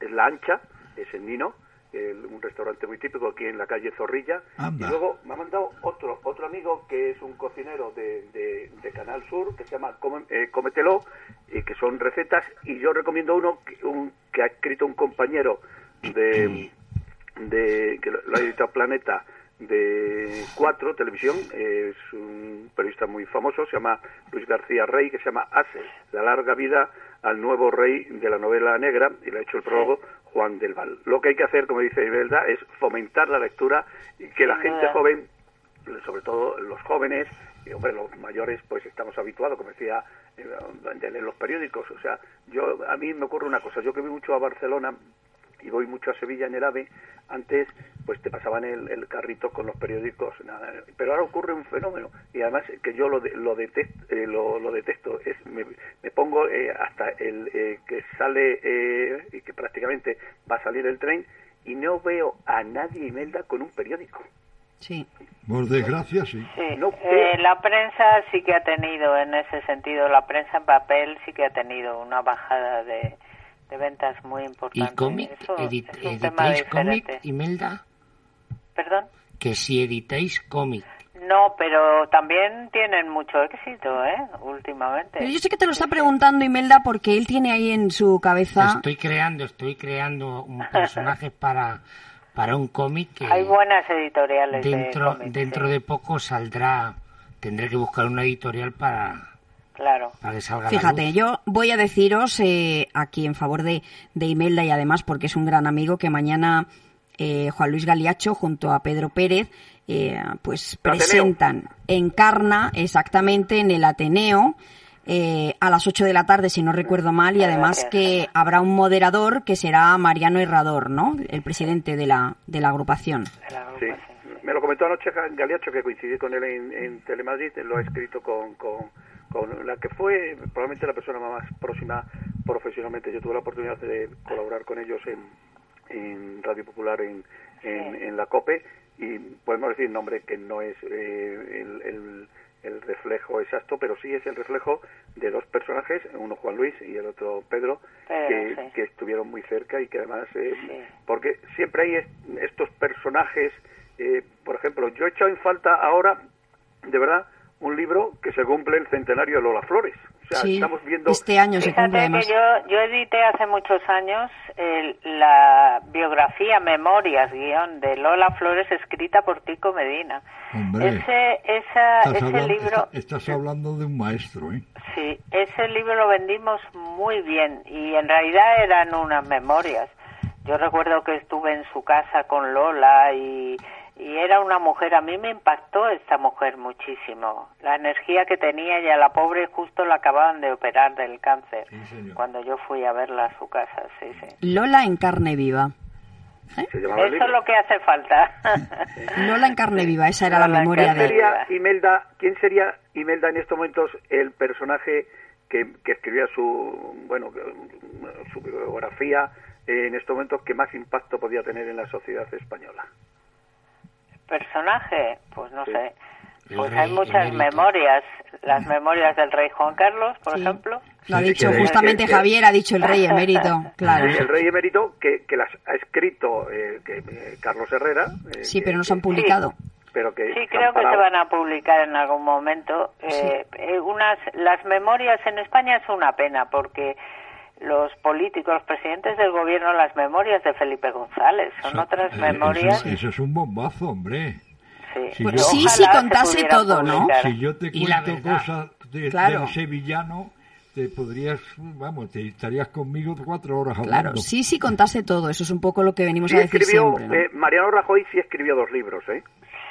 es La Ancha, es en Nino, el- un restaurante muy típico aquí en la calle Zorrilla. Anda. Y luego me ha mandado otro otro amigo que es un cocinero de, de- de Canal Sur que se llama Come- eh, Cómetelo y que son recetas y yo recomiendo uno que, un, que ha escrito un compañero de, de que lo, lo ha editado Planeta de Cuatro Televisión es un periodista muy famoso se llama Luis García Rey que se llama Hace la larga vida al nuevo rey de la novela negra y le ha hecho el prólogo Juan del Val. Lo que hay que hacer como dice Imelda es fomentar la lectura y que la gente joven sobre todo los jóvenes y hombre los mayores pues estamos habituados como decía leer los periódicos. O sea yo a mí me ocurre una cosa. Yo que voy mucho a Barcelona y voy mucho a Sevilla en el AVE, antes pues te pasaban el, el carrito con los periódicos, nada, pero ahora ocurre un fenómeno. Y además que yo lo, de- lo, detesto, eh, lo, lo detesto, es, me, me pongo eh, hasta el eh, que sale eh, y que prácticamente va a salir el tren y no veo a nadie, Imelda, con un periódico. Sí. Por desgracia, sí. Sí, No, eh, la prensa sí que ha tenido, en ese sentido, la prensa en papel sí que ha tenido una bajada de, de ventas muy ¿Y importante. cómic? Eso Edit- es un tema ¿Editáis cómic. Imelda? ¿Perdón? Que si editáis cómic. No, pero también tienen mucho éxito, ¿eh? Últimamente. Pero yo sé que te lo está preguntando Imelda porque él tiene ahí en su cabeza... Estoy creando, estoy creando un personaje para, para un cómic que Hay buenas editoriales dentro, de cómics, dentro sí, de poco saldrá. Tendré que buscar una editorial para, Claro. para que salga la Fíjate, luz. yo voy a deciros eh, aquí en favor de, de Imelda y además porque es un gran amigo que mañana eh, Juan Luis Galiacho junto a Pedro Pérez eh, pues Ateneo. presentan Encarna exactamente en el Ateneo eh, a las 8 de la tarde si no recuerdo mal y además que habrá un moderador que será Mariano Herrador, ¿no? El presidente de la, de la agrupación. Sí. Me lo comentó anoche Galiacho, que coincidí con él en, en Telemadrid, lo he escrito con, con, con la que fue probablemente la persona más próxima profesionalmente. Yo tuve la oportunidad de colaborar con ellos en, en Radio Popular en, en, en la COPE y podemos decir nombre que no es eh, el, el- el reflejo exacto, pero sí es el reflejo de dos personajes, uno Juan Luis y el otro Pedro, Pedro, que, sí. que estuvieron muy cerca y que además, eh, porque siempre hay est- estos personajes, eh, por ejemplo, yo he echado en falta ahora, de verdad, un libro que se cumple el centenario de Lola Flores. O sea, Sí, estamos viendo... este año se cumple Fíjate además. que yo, yo edité hace muchos años el- la biografía, memorias, guion de Lola Flores escrita por Tico Medina. Hombre, Ese, esa, estás, ese hablando, libro, está- estás hablando de un maestro, ¿eh? sí, ese libro lo vendimos muy bien y en realidad eran unas memorias. Yo recuerdo que estuve en su casa con Lola y, y era una mujer, a mí me impactó esta mujer muchísimo. La energía que tenía y a la pobre justo la acababan de operar del cáncer cuando yo fui a verla a su casa, sí, sí. Lola en carne viva. El Eso es lo que hace falta. Lola en carne viva, esa era la Lola memoria ¿Quién de... sería Imelda, ¿Quién sería Imelda en estos momentos el personaje que, que escribía su bueno su biografía eh, en estos momentos que más impacto podía tener en la sociedad española? Personaje, pues no Sí. sé. Pues rey hay muchas emérito. memorias, las memorias del rey Juan Carlos, por Sí. ejemplo. Lo ha Sí, dicho que- justamente que- Javier, ha dicho el rey emérito, claro. Sí, el rey emérito que, que las ha escrito eh, que, eh, Carlos Herrera. eh, Sí, pero no se han publicado. pero que Sí, creo que se van a publicar en algún momento. Eh, eh, unas, las memorias en España es una pena porque los políticos, los presidentes del gobierno, las memorias de Felipe González son Eso- otras eh, memorias. Eso, eso es un bombazo, hombre. sí. Si Pues yo- sí, si contase todo, ¿no? Si yo te Y la cuento cosas de- Claro. del sevillano, te podrías, vamos, te estarías conmigo cuatro horas hablando. Claro, sí, sí contase todo, eso es un poco lo que venimos Sí a decir escribió, siempre. ¿no? eh, Mariano Rajoy sí escribió dos libros, ¿eh?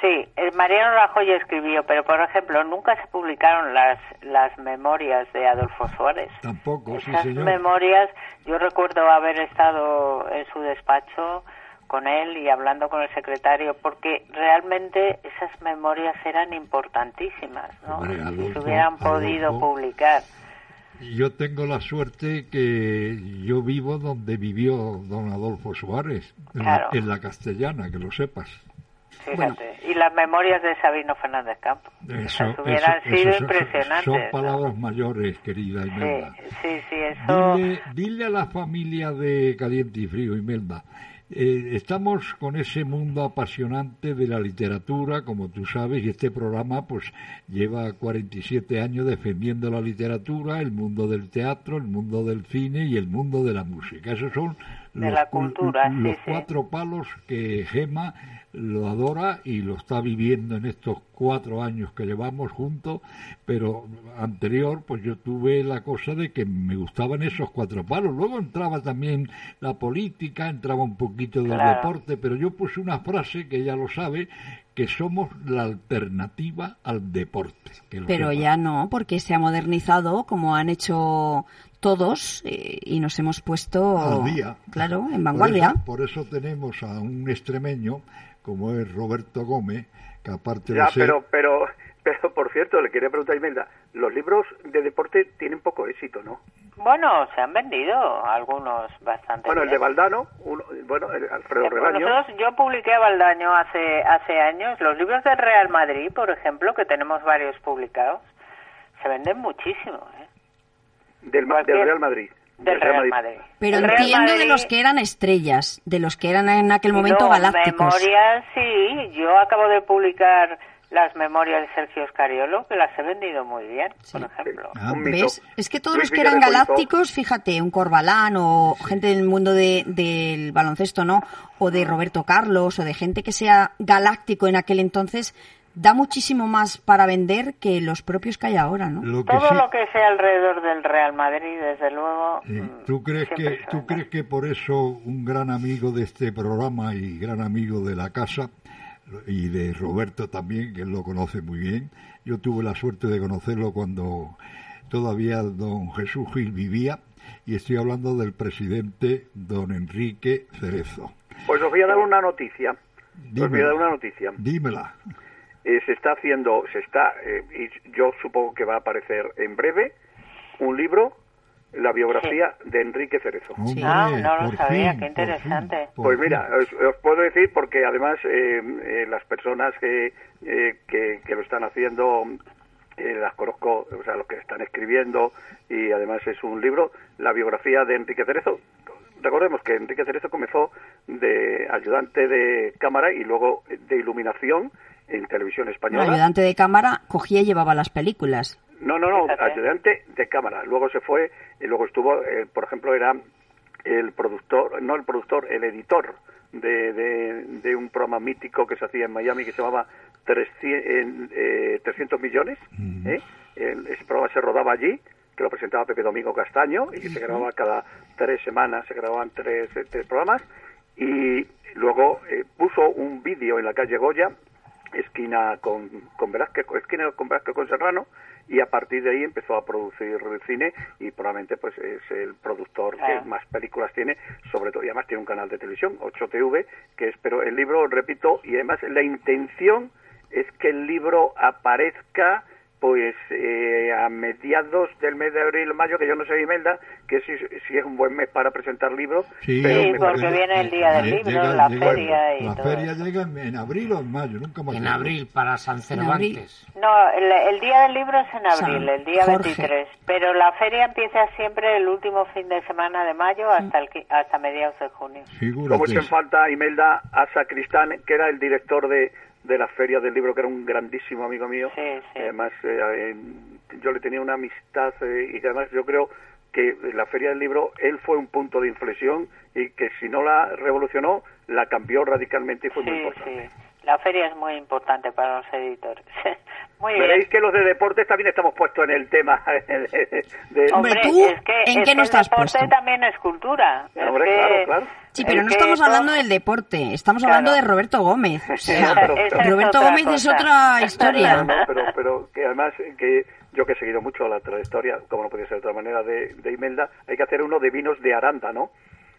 Sí, el Mariano Rajoy escribió, pero por ejemplo nunca se publicaron las las memorias de Adolfo Suárez. Tampoco, sí, Esas señor. memorias, yo recuerdo haber estado en su despacho con él y hablando con el secretario, porque realmente esas memorias eran importantísimas, ¿no? Hombre, si se hubieran podido Adolfo. publicar. Yo tengo la suerte que yo vivo donde vivió don Adolfo Suárez, en, Claro. la, en la castellana, que lo sepas. Fíjate. Y las memorias de Sabino Fernández Campos. Eso, Esas hubieran eso- sido eso impresionantes. Son ¿no? palabras mayores, querida Sí, Imelda. sí, sí, eso. Dile, dile a la familia de Caliente y Frío, Imelda. eh, estamos con ese mundo apasionante de la literatura, como tú sabes, y este programa pues lleva 47 años defendiendo la literatura, el mundo del teatro, el mundo del cine y el mundo de la música. Esos son De los, la cultura, los sí, sí. cuatro palos que Gema lo adora y lo está viviendo en estos cuatro años que llevamos juntos, pero anterior pues yo tuve la cosa de que me gustaban esos cuatro palos. Luego entraba también la política, entraba un poquito del Claro. deporte, pero yo puse una frase que ella lo sabe, que somos la alternativa al deporte. que Pero sepa. ya no, porque se ha modernizado como han hecho todos eh, y nos hemos puesto al día. claro, en Por vanguardia. eso- Por eso, tenemos a un extremeño como es Roberto Gómez, que aparte Ya, de ser... pero, pero, pero por cierto, le quería preguntar a Imelda, los libros de deporte tienen poco éxito, ¿no? Bueno, se han vendido algunos bastante. Bueno, el de. Valdano, uno, bueno, el Alfredo Rebaño. Nosotros, yo publiqué a Baldaño hace, hace años los libros del Real Madrid, por ejemplo, que tenemos varios publicados, se venden muchísimo. ¿eh? Del, Ma- del Real Madrid. Del Real Madrid. Pero Real entiendo de Madrid- los que eran estrellas, de los que eran en aquel momento No, galácticos. Memorias, sí. Yo acabo de publicar las memorias de Sergio Escariolo, que las he vendido muy bien, por ejemplo. Ah, ¿Ves? Es que todos Luis los que eran de galácticos, fíjate, un Corbalán o gente del mundo de- del baloncesto, ¿no? O de Roberto Carlos o de gente que sea galáctico en aquel entonces, da muchísimo más para vender que los propios que hay ahora, ¿no? Lo Todo lo que sea alrededor del Real Madrid, desde luego. Sí. ¿Tú crees que tú crees que por eso un gran amigo de este programa y gran amigo de la casa y de Roberto también, que él lo conoce muy bien, yo tuve la suerte de conocerlo cuando todavía don Jesús Gil vivía y estoy hablando del presidente don Enrique Cerezo. Pues os voy a dar una noticia. Os voy a Dímela. dar una noticia. Dímela. Eh, se está haciendo, se está, eh, y yo supongo que va a aparecer en breve, un libro, la biografía de Enrique Cerezo. Hombre, Ah, no lo sabía, fin, qué por fin, interesante. por Pues mira, os, os puedo decir porque además eh, eh, las personas que, eh, que, que lo están haciendo eh, las conozco, o sea, los que están escribiendo y además es un libro, la biografía de Enrique Cerezo. Recordemos que Enrique Cerezo comenzó de ayudante de cámara y luego de iluminación en televisión El española. ayudante de cámara cogía y llevaba las películas. No, no, no, ayudante de cámara. Luego se fue y luego estuvo, eh, por ejemplo, era el productor, no el productor, el editor de, de, de un programa mítico que se hacía en Miami que se llamaba 300, en, eh, 300 millones. ¿eh? El- ese programa se rodaba allí, que lo presentaba Pepe Domingo Castaño y se grababa cada tres semanas, se grababan tres, eh, tres programas. Y luego eh, puso un vídeo en la calle Goya esquina con, con Velázquez, esquina con Velázquez con Serrano, y a partir de ahí empezó a producir cine y probablemente pues es el productor que más películas tiene, sobre todo, y además tiene un canal de televisión, 8TV, que es, pero el libro, repito, y además la intención es que el libro aparezca pues eh, a mediados del mes de abril o mayo, que yo no sé, Imelda, que si, si es un buen mes para presentar libros. Sí, pero Sí, porque parece- viene el día del libro, llega- la llega- feria y La todo feria llega en, en abril o en mayo, nunca más. En abril, para San Cervantes. No, el, el día del libro es en abril, San el día Jorge. 23, pero la feria empieza siempre el último fin de semana de mayo hasta el, hasta mediados de junio. Como se falta Imelda a Sacristán, que era el director de, de la Feria del Libro, que era un grandísimo amigo mío. Además, eh, yo le tenía una amistad eh, y además yo creo que la Feria del Libro, él fue un punto de inflexión y que si no la revolucionó, la cambió radicalmente y fue muy Sí, importante. La feria es muy importante para los editores. muy Veréis bien. que los de deportes también estamos puestos en el tema de, de- Hombre, es que, ¿en es qué no el estás deporte puesto? también es cultura. Es Hombre, que- claro, claro. Sí, pero es no estamos hablando del deporte, estamos hablando de Roberto Gómez. O sea, No, pero- pero- Roberto Gómez es otra historia. No, no, pero, pero que además que yo que he seguido mucho la trayectoria, como no podía ser de otra manera, de, de Imelda, hay que hacer uno de vinos de Aranda, ¿no?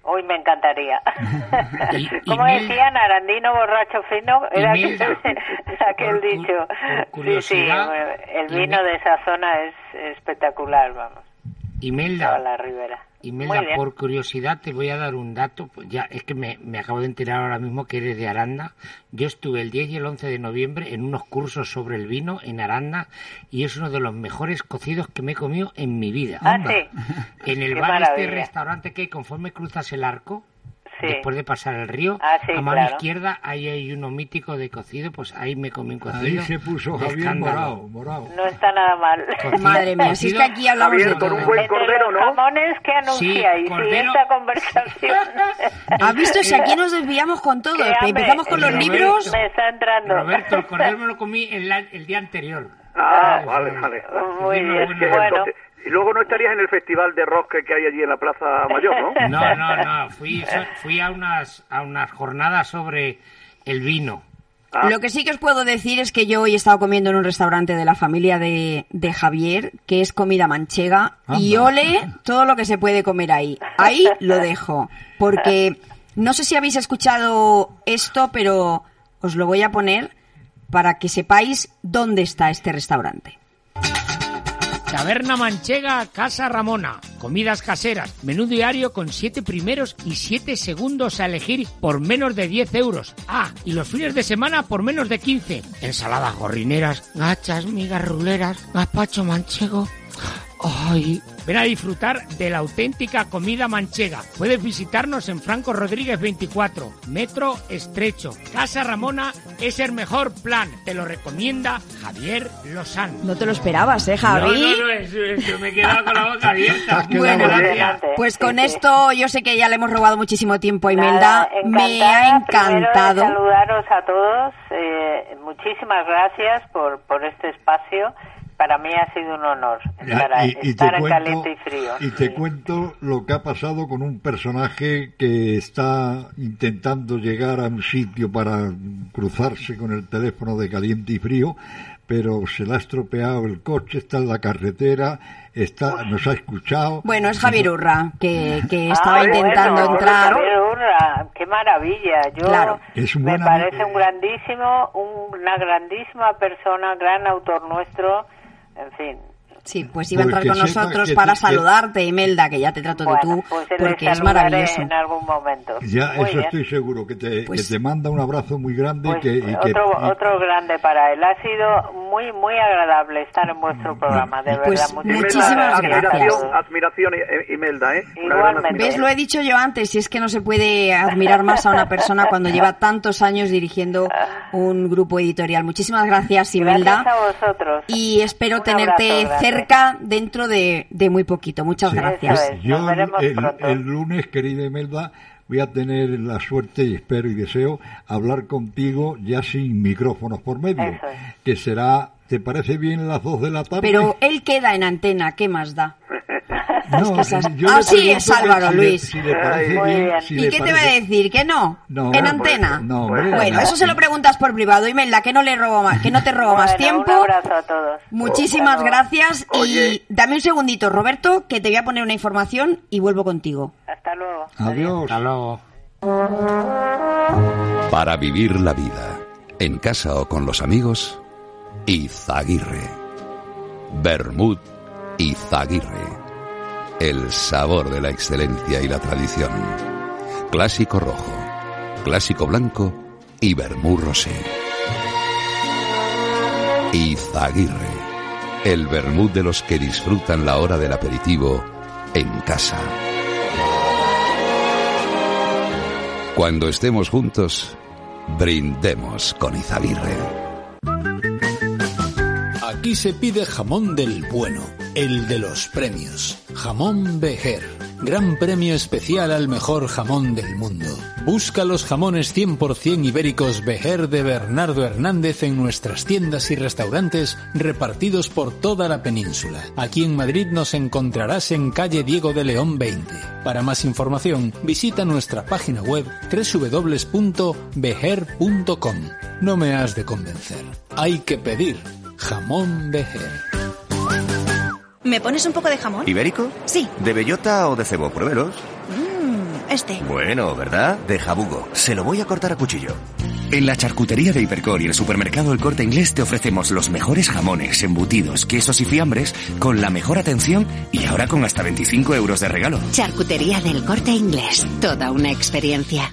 Hoy me encantaría. Como decían, Arandino borracho fino, era aquel, aquel dicho. Sí, sí, el vino de esa zona es espectacular, vamos. Imelda, la ribera. Imelda, por curiosidad te voy a dar un dato. Pues ya es que me, me acabo de enterar ahora mismo que eres de Aranda. Yo estuve el 10 y el 11 de noviembre en unos cursos sobre el vino en Aranda y es uno de los mejores cocidos que me he comido en mi vida. Ah, sí. En el Qué bar maravilla. este restaurante que hay conforme cruzas el arco, Sí. después de pasar el río, Ah, sí, a mano claro. izquierda ahí hay uno mítico de cocido, pues ahí me comí un cocido. Ahí se puso Javier morado, morado. No está nada mal. Madre mía, si es que aquí hablamos Javier, de con todo. un buen cordero, los ¿no? jamones que anunciáis y cordero. esta conversación. ¿Has visto si aquí nos desviamos con todo? Empezamos con los Roberto. libros. Me está entrando. Roberto, el cordero me lo comí el, el día anterior. Ah, vale, vale. Muy bien. bueno. Bueno, Entonces, y luego no estarías en el festival de rock que- hay allí en la Plaza Mayor, ¿no? No, no, no. Fui, a unas a unas jornadas sobre el vino. Ah. Lo que sí que os puedo decir es que yo hoy he estado comiendo en un restaurante de la familia de, de Javier, que es comida manchega, y ole todo lo que se puede comer ahí. Ahí lo dejo, porque no sé si habéis escuchado esto, pero os lo voy a poner para que sepáis dónde está este restaurante. Taberna Manchega, Casa Ramona. Comidas caseras. Menú diario con siete primeros y siete segundos a elegir por menos de 10 euros. Ah, y los fines de semana por menos de 15. Ensaladas gorrineras, gachas, migas ruleras, gazpacho manchego. Ay, ven a disfrutar de la auténtica comida manchega. Puedes visitarnos en Franco Rodríguez 24, Metro Estrecho. Casa Ramona es el mejor plan. Te lo recomienda Javier Lozano. No te lo esperabas, ¿eh, Javi? No, no, no, es- es- yo me he quedado con la boca abierta. Bueno. Pues con esto yo sé que ya le hemos robado muchísimo tiempo a Imelda. Nada, Me ha encantado. saludaros a todos. eh, muchísimas gracias por, por este espacio. Para mí ha sido un honor estar, Ya, a- y, y te estar cuento, caliente y frío. y te Sí. cuento lo que ha pasado con un personaje que está intentando llegar a un sitio para cruzarse con el teléfono de caliente y frío, pero se le ha estropeado el coche, está en la carretera, está, nos ha escuchado. Bueno, es Javier Urra, que, que Ah, estaba bueno, intentando entrar. Javier Urra, qué maravilla. Yo Claro. Es un me parece un grandísimo, un- una grandísima persona, gran autor nuestro. En fin, Sí, pues iba a entrar con que nosotros que para te- que- saludarte, Imelda, que ya te trato de bueno, tú, pues porque es maravilloso. en algún momento. Ya, Muy eso bien. estoy seguro, que te, Pues- que te manda un abrazo muy grande Pues y que... y que- otro, y- otro grande para él. Ha sido muy, muy agradable estar en vuestro programa, de Pues verdad. muchísimas gracias. gracias. Admiración, admiración, Imelda, ¿eh? Una gran Igualmente. ¿Ves? Lo he dicho yo antes, si es que no se puede admirar más a una persona cuando lleva tantos años dirigiendo un grupo editorial. Muchísimas gracias, Imelda. Gracias a vosotros. Y espero Un tenerte abrazo grande. Cerca dentro de, de muy poquito. Muchas Sí. gracias. Es. Yo el, lunes, querida Imelda, voy a tener la suerte y espero y deseo hablar contigo ya sin micrófonos por medio, es. que será, ¿te parece bien las dos de la tarde? Pero él queda en antena, ¿qué más da? no, que esas- yo Ah, le sí, pregunto es Álvaro si le- Luis. si le parece Muy bien, bien. si ¿Y qué te va a decir? ¿Que no? No, ¿En antena? no, hombre, bueno, no. eso se lo preguntas por privado, Imelda, que no le robo más, que no te robo más tiempo. Un abrazo a todos. Muchísimas Bueno, gracias Oye. y dame un segundito, Roberto, que te voy a poner una información y vuelvo contigo. Hasta luego. Adiós. Hasta luego. Para vivir la vida, en casa o con los amigos, Izaguirre. Bermud Izaguirre. El sabor de la excelencia y la tradición. Clásico rojo, clásico blanco y vermú rosé. Izaguirre. El vermut de los que disfrutan la hora del aperitivo en casa. Cuando estemos juntos, brindemos con Izaguirre. Aquí se pide jamón del bueno, el de los premios. Jamón Bejer. Gran premio especial al mejor jamón del mundo. Busca los jamones 100% ibéricos Bejer de Bernardo Hernández en nuestras tiendas y restaurantes repartidos por toda la península. Aquí en Madrid nos encontrarás en calle Diego de León 20. Para más información, visita nuestra página web www.bejer.com. No me has de convencer. Hay que pedir jamón Bejer. ¿Me pones un poco de jamón? ¿Ibérico? Sí. ¿De bellota o de cebo? Pruébelos. Mmm, este. Bueno, ¿verdad? De jabugo. Se lo voy a cortar a cuchillo. En la charcutería de Hipercor y el supermercado El Corte Inglés te ofrecemos los mejores jamones, embutidos, quesos y fiambres con la mejor atención y ahora con hasta 25 euros de regalo. Charcutería del Corte Inglés. Toda una experiencia.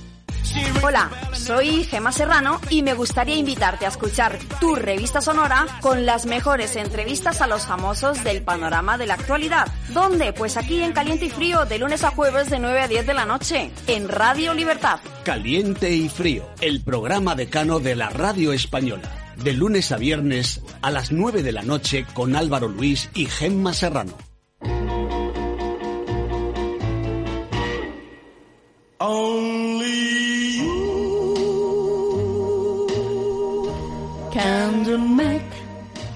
Hola, soy Gema Serrano y me gustaría invitarte a escuchar tu revista sonora con las mejores entrevistas a los famosos del panorama de la actualidad. ¿Dónde? Pues aquí en Caliente y Frío, de lunes a jueves de 9 a 10 de la noche, en Radio Libertad. Caliente y frío, el programa decano de la radio española. De lunes a viernes a las 9 de la noche con Álvaro Luis y Gemma Serrano. Only can make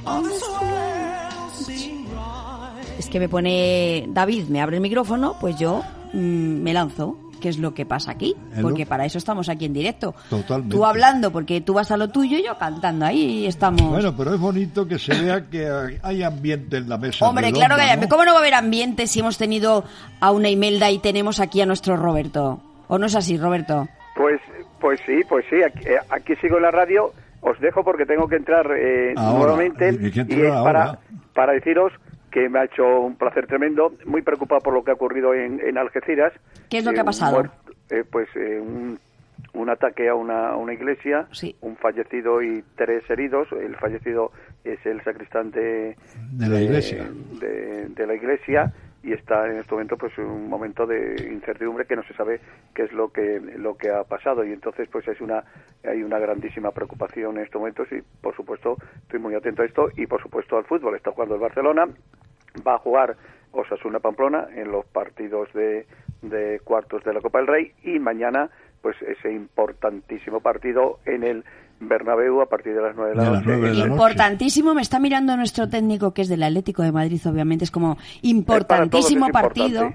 all this world seem right. Es que me pone David, me abre el micrófono, pues yo mm, me lanzo. ¿Qué es lo que pasa aquí? Porque para eso estamos aquí en directo. Totalmente. Tú hablando porque tú vas a lo tuyo y yo cantando. Ahí estamos. Bueno, pero es bonito que se vea que hay ambiente en la mesa. Hombre, redonda, claro que hay. ¿no? ¿Cómo no va a haber ambiente si hemos tenido a una Imelda y tenemos aquí a nuestro Roberto? ¿O no es así, Roberto? Pues, pues sí, pues sí. Aquí, eh, aquí sigo en la radio. Os dejo porque tengo que entrar eh, Ahora, nuevamente y entrar es para, ahora. para deciros que me ha hecho un placer tremendo. Muy preocupado por lo que ha ocurrido en, en Algeciras. ¿Qué es lo Eh, que ha un pasado? eh, pues eh, un, un ataque a una, a una iglesia, un fallecido y tres heridos. El fallecido es el sacristán de, De la iglesia. de, de la iglesia y está en este momento pues un momento de incertidumbre que no se sabe qué es lo que lo que ha pasado. Y entonces pues es una hay una grandísima preocupación en estos momentos y por supuesto estoy muy atento a esto. Y por supuesto al fútbol. Está jugando el Barcelona. Va a jugar Osasuna Pamplona en los partidos de, de cuartos de la Copa del Rey. Y mañana pues ese importantísimo partido en el Bernabéu a partir de las nueve de la De las noche. nueve de la noche. Importantísimo, me está mirando nuestro técnico que es del Atlético de Madrid, obviamente, es como importantísimo es partido.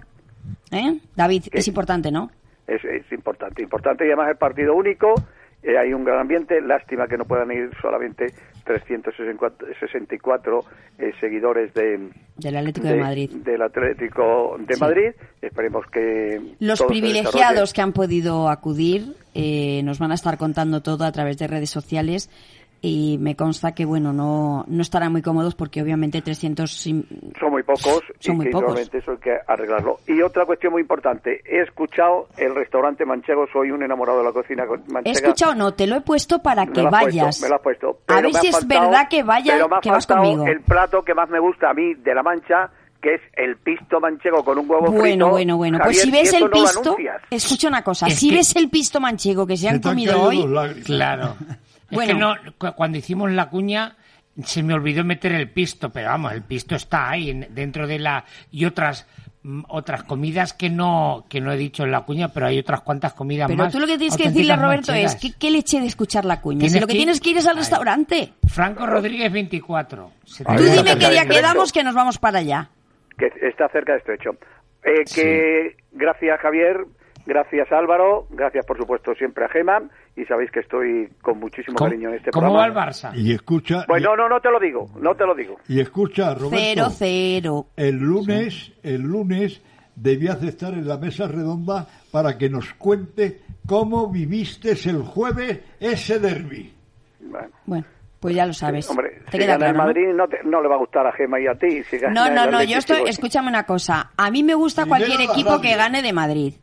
¿Eh? David, es importante, ¿no? es, es importante, importante y además el partido único, eh, hay un gran ambiente, lástima que no puedan ir solamente 364 eh, seguidores de, Del Atlético de, Madrid. del Atlético de Sí. Madrid, esperemos que Los privilegiados que han podido acudir eh, nos van a estar contando todo a través de redes sociales y me consta que, bueno, no, no estarán muy cómodos porque obviamente 300... sim- son muy pocos Son y muy que pocos. eso hay que arreglarlo. Y otra cuestión muy importante, he escuchado el restaurante manchego, soy un enamorado de la cocina con- He manchega. escuchado, no, te lo he puesto para Me que lo has vayas. puesto, me lo has puesto. A Pero ver me ha si es faltado- verdad que vaya, pero me ha que vas conmigo. el plato que más me gusta a mí de la Mancha, que es el pisto manchego con un huevo frito. Bueno, bueno, bueno. Pues si ves el no pisto, anuncias. escucha una cosa, Es si ves el pisto manchego que se han comido hoy, dos Claro. Es Bueno. que no, cu- cuando hicimos la cuña se me olvidó meter el pisto, pero vamos, el pisto está ahí en- dentro de la y otras mm, otras comidas que no que no he dicho en la cuña, pero hay otras cuantas comidas pero más. tú lo que tienes que decirle Roberto es que qué leche de escuchar la cuña. Si lo que tienes que ir es al restaurante. Franco Rodríguez 24. Se Tú te- dime qué día quedamos que nos vamos para allá. que está cerca de Estrecho. Eh, que gracias Javier, gracias Álvaro, gracias por supuesto siempre a Gema y sabéis que estoy con muchísimo ¿Cómo- cariño en este cómo va programa. el Barça? Y escucha, Pues no, no, no te lo digo, no te lo digo. y escucha, Roberto. Cero, cero. El lunes, el lunes debías de estar en la mesa redonda para que nos cuente cómo viviste el jueves ese derby. Bueno, Bueno, pues ya lo sabes. hombre, Te si queda. Madrid no, te- no le va a gustar a Gema y a ti. Si gana No, no, no, yo estoy, escúchame una cosa, a mí me gusta cualquier equipo que gane de Madrid.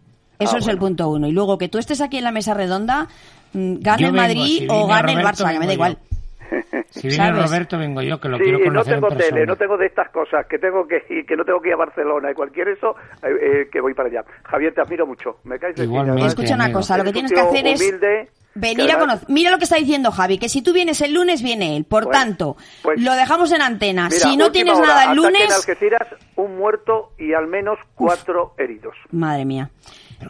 Eso Ah, es el punto uno. Y luego que tú estés aquí en la mesa redonda, mm, gane el Madrid si o gane el Barça, que me da igual. Si viene ¿sabes? Roberto vengo yo que lo Sí, quiero y no conocer tengo en tele, no tengo de estas cosas, que tengo que y que no tengo que ir a Barcelona y cualquier eso, eh, eh, que voy para allá. Javier, te admiro mucho. Me caes de Igualmente. Escucha una amigo. cosa, lo que tienes que hacer es venir a conocer. Mira lo que está diciendo Javi, que si tú vienes el lunes, viene él. Por Bueno, tanto, pues- lo dejamos en antena. Mira, si no tienes hora, nada el ataque En lunes, Algeciras, un muerto y al menos cuatro heridos. madre mía.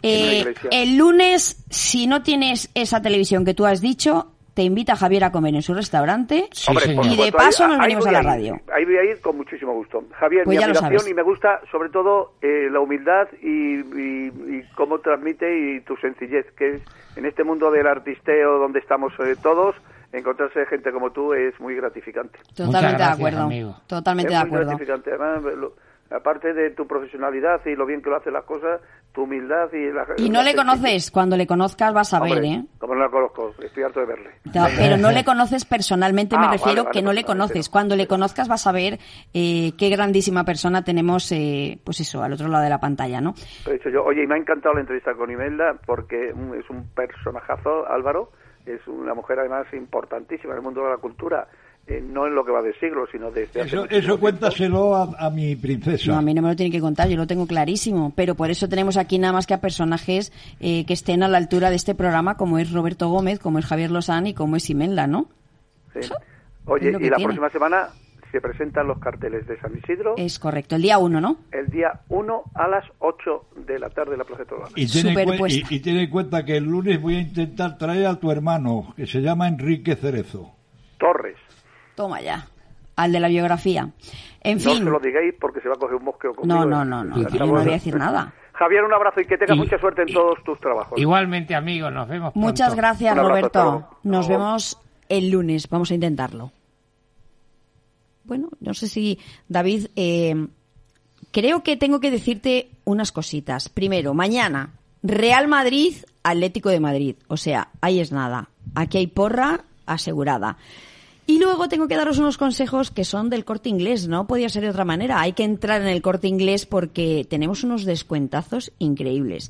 Eh, el lunes, si no tienes esa televisión que tú has dicho, te invita Javier a comer en su restaurante Sí, Hombre, y de paso ahí- nos venimos a la ir, radio. Ahí voy a ir con muchísimo gusto. Javier, Pues mi admiración y me gusta sobre todo eh, la humildad y, y- y cómo transmite y tu sencillez, que es en este mundo del artisteo donde estamos eh, todos, encontrarse gente como tú es muy gratificante. Totalmente gracias, de acuerdo. amigo. Totalmente es de muy acuerdo. gratificante. Además, lo- aparte de tu profesionalidad y lo bien que lo hace las cosas, tu humildad y la Y no la le conoces, cuando le conozcas vas a ver, ¿eh? Como no la conozco, estoy harto de verle. No, pero no le conoces personalmente, me Ah, refiero vale, vale, que no le conoces. Cuando le conozcas vas a ver eh, qué grandísima persona tenemos, eh, pues eso, al otro lado de la pantalla, ¿no? He dicho yo, oye, y me ha encantado la entrevista con Imelda porque es un personajazo, Álvaro, es una mujer además importantísima en el mundo de la cultura, eh, no en lo que va de siglo, sino desde hace Eso, cuéntaselo a, a mi princesa. No, a mí no me lo tiene que contar, yo lo tengo clarísimo. Pero por eso tenemos aquí nada más que a personajes eh, que estén a la altura de este programa, como es Roberto Gómez, como es Javier Lozán y como es Imelda, ¿no? Sí. Oye, y la tiene. próxima semana se presentan los carteles de San Isidro Es correcto, el día uno, ¿no? el día 1 a las 8 de la tarde en la Plaza de Toros. Y y, y ten en cuenta que el lunes voy a intentar traer a tu hermano, que se llama Enrique Cerezo. Torres. Toma ya, al de la biografía. En No fin, se lo digáis porque se va a coger un mosqueo conmigo. no, no, no, no, Hasta yo no voy a decir nada. Javier, un abrazo y que tengas Y- mucha suerte en y- todos tus trabajos. Igualmente, amigo, nos vemos pronto. Muchas gracias, abrazo, Roberto. Nos vemos el lunes. Vamos a intentarlo. Bueno, no sé si, David, eh, creo que tengo que decirte unas cositas. Primero, mañana, Real Madrid, Atlético de Madrid. O sea, ahí es nada. Aquí hay porra asegurada. Y luego tengo que daros unos consejos que son del corte inglés, no podía ser de otra manera. Hay que entrar en el corte inglés porque tenemos unos descuentazos increíbles.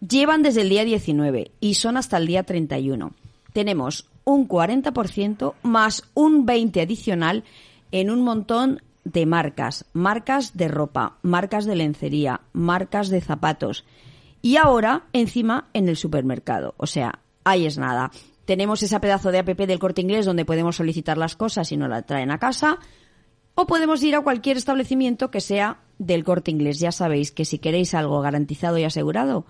Llevan desde el día 19 y son hasta el día 31. Tenemos un 40% más un 20 adicional en un montón de marcas, marcas de ropa, marcas de lencería, marcas de zapatos. Y ahora, encima, en el supermercado. O sea, ahí es nada. Tenemos esa pedazo de app del corte inglés donde podemos solicitar las cosas y nos la traen a casa. O podemos ir a cualquier establecimiento que sea del corte inglés. Ya sabéis que si queréis algo garantizado y asegurado,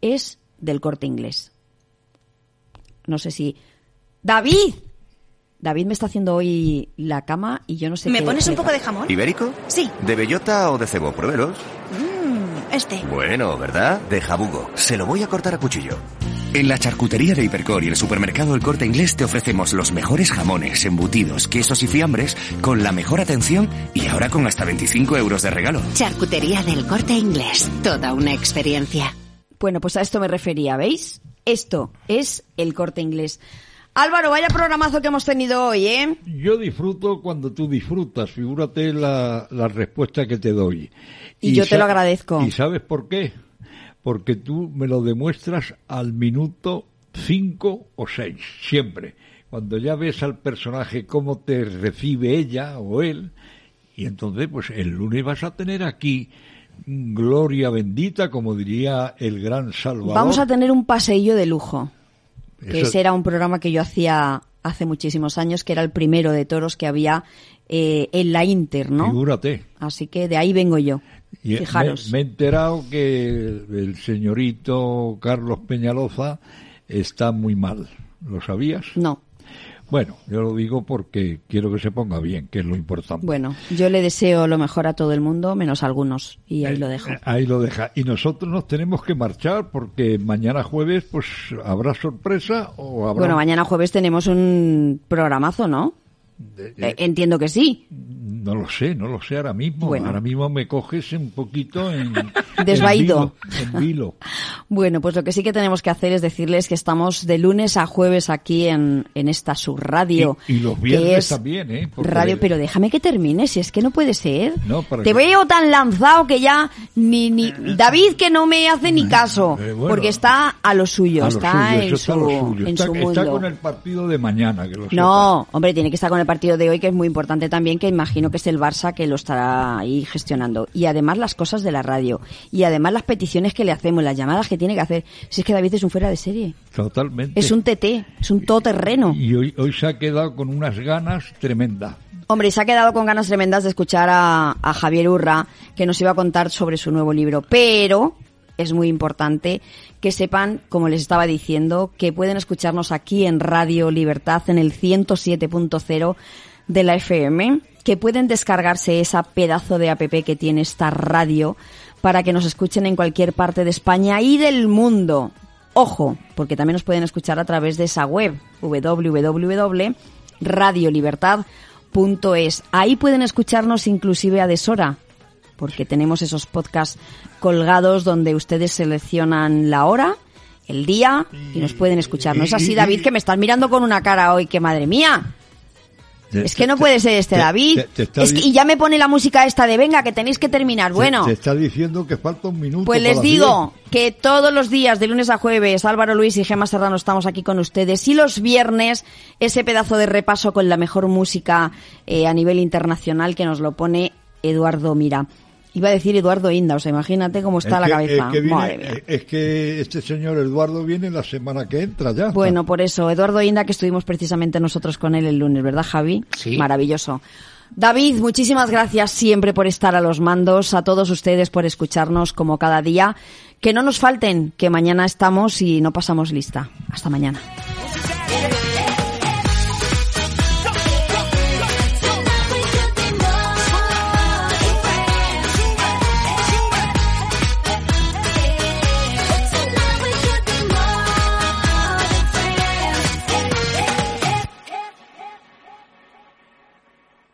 es del corte inglés. No sé si. ¡David! David me está haciendo hoy la cama y yo no sé ¿Me qué- pones un poco de jamón? ¿Ibérico? Sí. ¿De bellota o de cebo? Pruébelos. Mm, este. Bueno, ¿verdad? De jabugo. Se lo voy a cortar a cuchillo. En la charcutería de Hipercor y el supermercado El Corte Inglés te ofrecemos los mejores jamones, embutidos, quesos y fiambres con la mejor atención y ahora con hasta 25 euros de regalo. Charcutería del corte inglés. Toda una experiencia. Bueno, pues a esto me refería, ¿veis? Esto es el corte inglés. Álvaro, vaya programazo que hemos tenido hoy, ¿eh? Yo disfruto cuando tú disfrutas, figúrate la, la respuesta que te doy. Y yo te lo agradezco. ¿Y sabes por qué? Porque tú me lo demuestras al minuto cinco o seis, siempre. Cuando ya ves al personaje cómo te recibe ella o él, y entonces pues el lunes vas a tener aquí gloria bendita, como diría el gran Salvador. Vamos a tener un paseillo de lujo. Que ese era un programa que yo hacía hace muchísimos años, que era el primero de toros que había eh, en la Inter, ¿no? Figúrate. Así que de ahí vengo yo. Y me, Fijaros. me he enterado que el, señorito Carlos Peñaloza está muy mal. ¿Lo sabías? No. Bueno, yo lo digo porque quiero que se ponga bien, que es lo importante. Bueno, yo le deseo lo mejor a todo el mundo, menos a algunos, y ahí lo dejo. Eh, Ahí lo deja. Y nosotros nos tenemos que marchar porque mañana jueves pues habrá sorpresa o habrá... Bueno, mañana jueves tenemos un programazo, ¿no? Eh, entiendo que sí. No lo sé, no lo sé ahora mismo. Bueno. Ahora mismo me coges un poquito en... Desvaído. En vilo. en vilo. Bueno, pues lo que sí que tenemos que hacer es decirles que estamos de lunes a jueves aquí en, en esta subradio. Y, y los que viernes es también, ¿eh? Porque- Radio, pero déjame que termine, si es que no puede ser. No, para Te que- veo tan lanzado que ya ni, ni David que no me hace ni caso, Eh, bueno. porque está a lo suyo, A lo está, suyo, en, está lo su, suyo. en Está- su está mundo. con el partido de mañana, que lo No, hombre, tiene que estar con el partido de hoy, que es muy importante también, que imagino que es el Barça que lo estará ahí gestionando. Y además las cosas de la radio. Y además las peticiones que le hacemos, las llamadas que tiene que hacer. Si es que David es un fuera de serie. Totalmente. Es un TT, es un todoterreno. Y hoy, hoy se ha quedado con unas ganas tremendas. Hombre, y se ha quedado con ganas tremendas de escuchar a, a Javier Urra, que nos iba a contar sobre su nuevo libro. Pero es muy importante que sepan, como les estaba diciendo, que pueden escucharnos aquí en Radio Libertad en el 107.0 de la FM, que pueden descargarse esa pedazo de app que tiene esta radio para que nos escuchen en cualquier parte de España y del mundo. Ojo, porque también nos pueden escuchar a través de esa web, www.radiolibertad.es. Ahí pueden escucharnos inclusive a deshora, porque tenemos esos podcasts colgados donde ustedes seleccionan la hora, el día y nos pueden escuchar. ¿No es así, David, que me estás mirando con una cara hoy que madre mía? Es que no puede ser este te- David. Es que- y ya me pone la música esta de venga, que tenéis que terminar. Bueno, Te, está diciendo que falta un minuto. pues les digo que todos los días, de lunes a jueves, Álvaro Luis y Gemma Serrano estamos aquí con ustedes. Y los viernes, ese pedazo de repaso con la mejor música eh, a nivel internacional que nos lo pone Eduardo Mira. Iba a decir Eduardo Inda, o sea, imagínate cómo está Es la que- cabeza. Es que, viene- Madre mía. eh, es que este señor Eduardo viene la semana que entra ya. Bueno, por eso, Eduardo Inda, que estuvimos precisamente nosotros con él el lunes, ¿verdad, Javi? Sí. Maravilloso. David, muchísimas gracias siempre por estar a los mandos, a todos ustedes por escucharnos como cada día. Que no nos falten, que mañana estamos y no pasamos lista. Hasta mañana.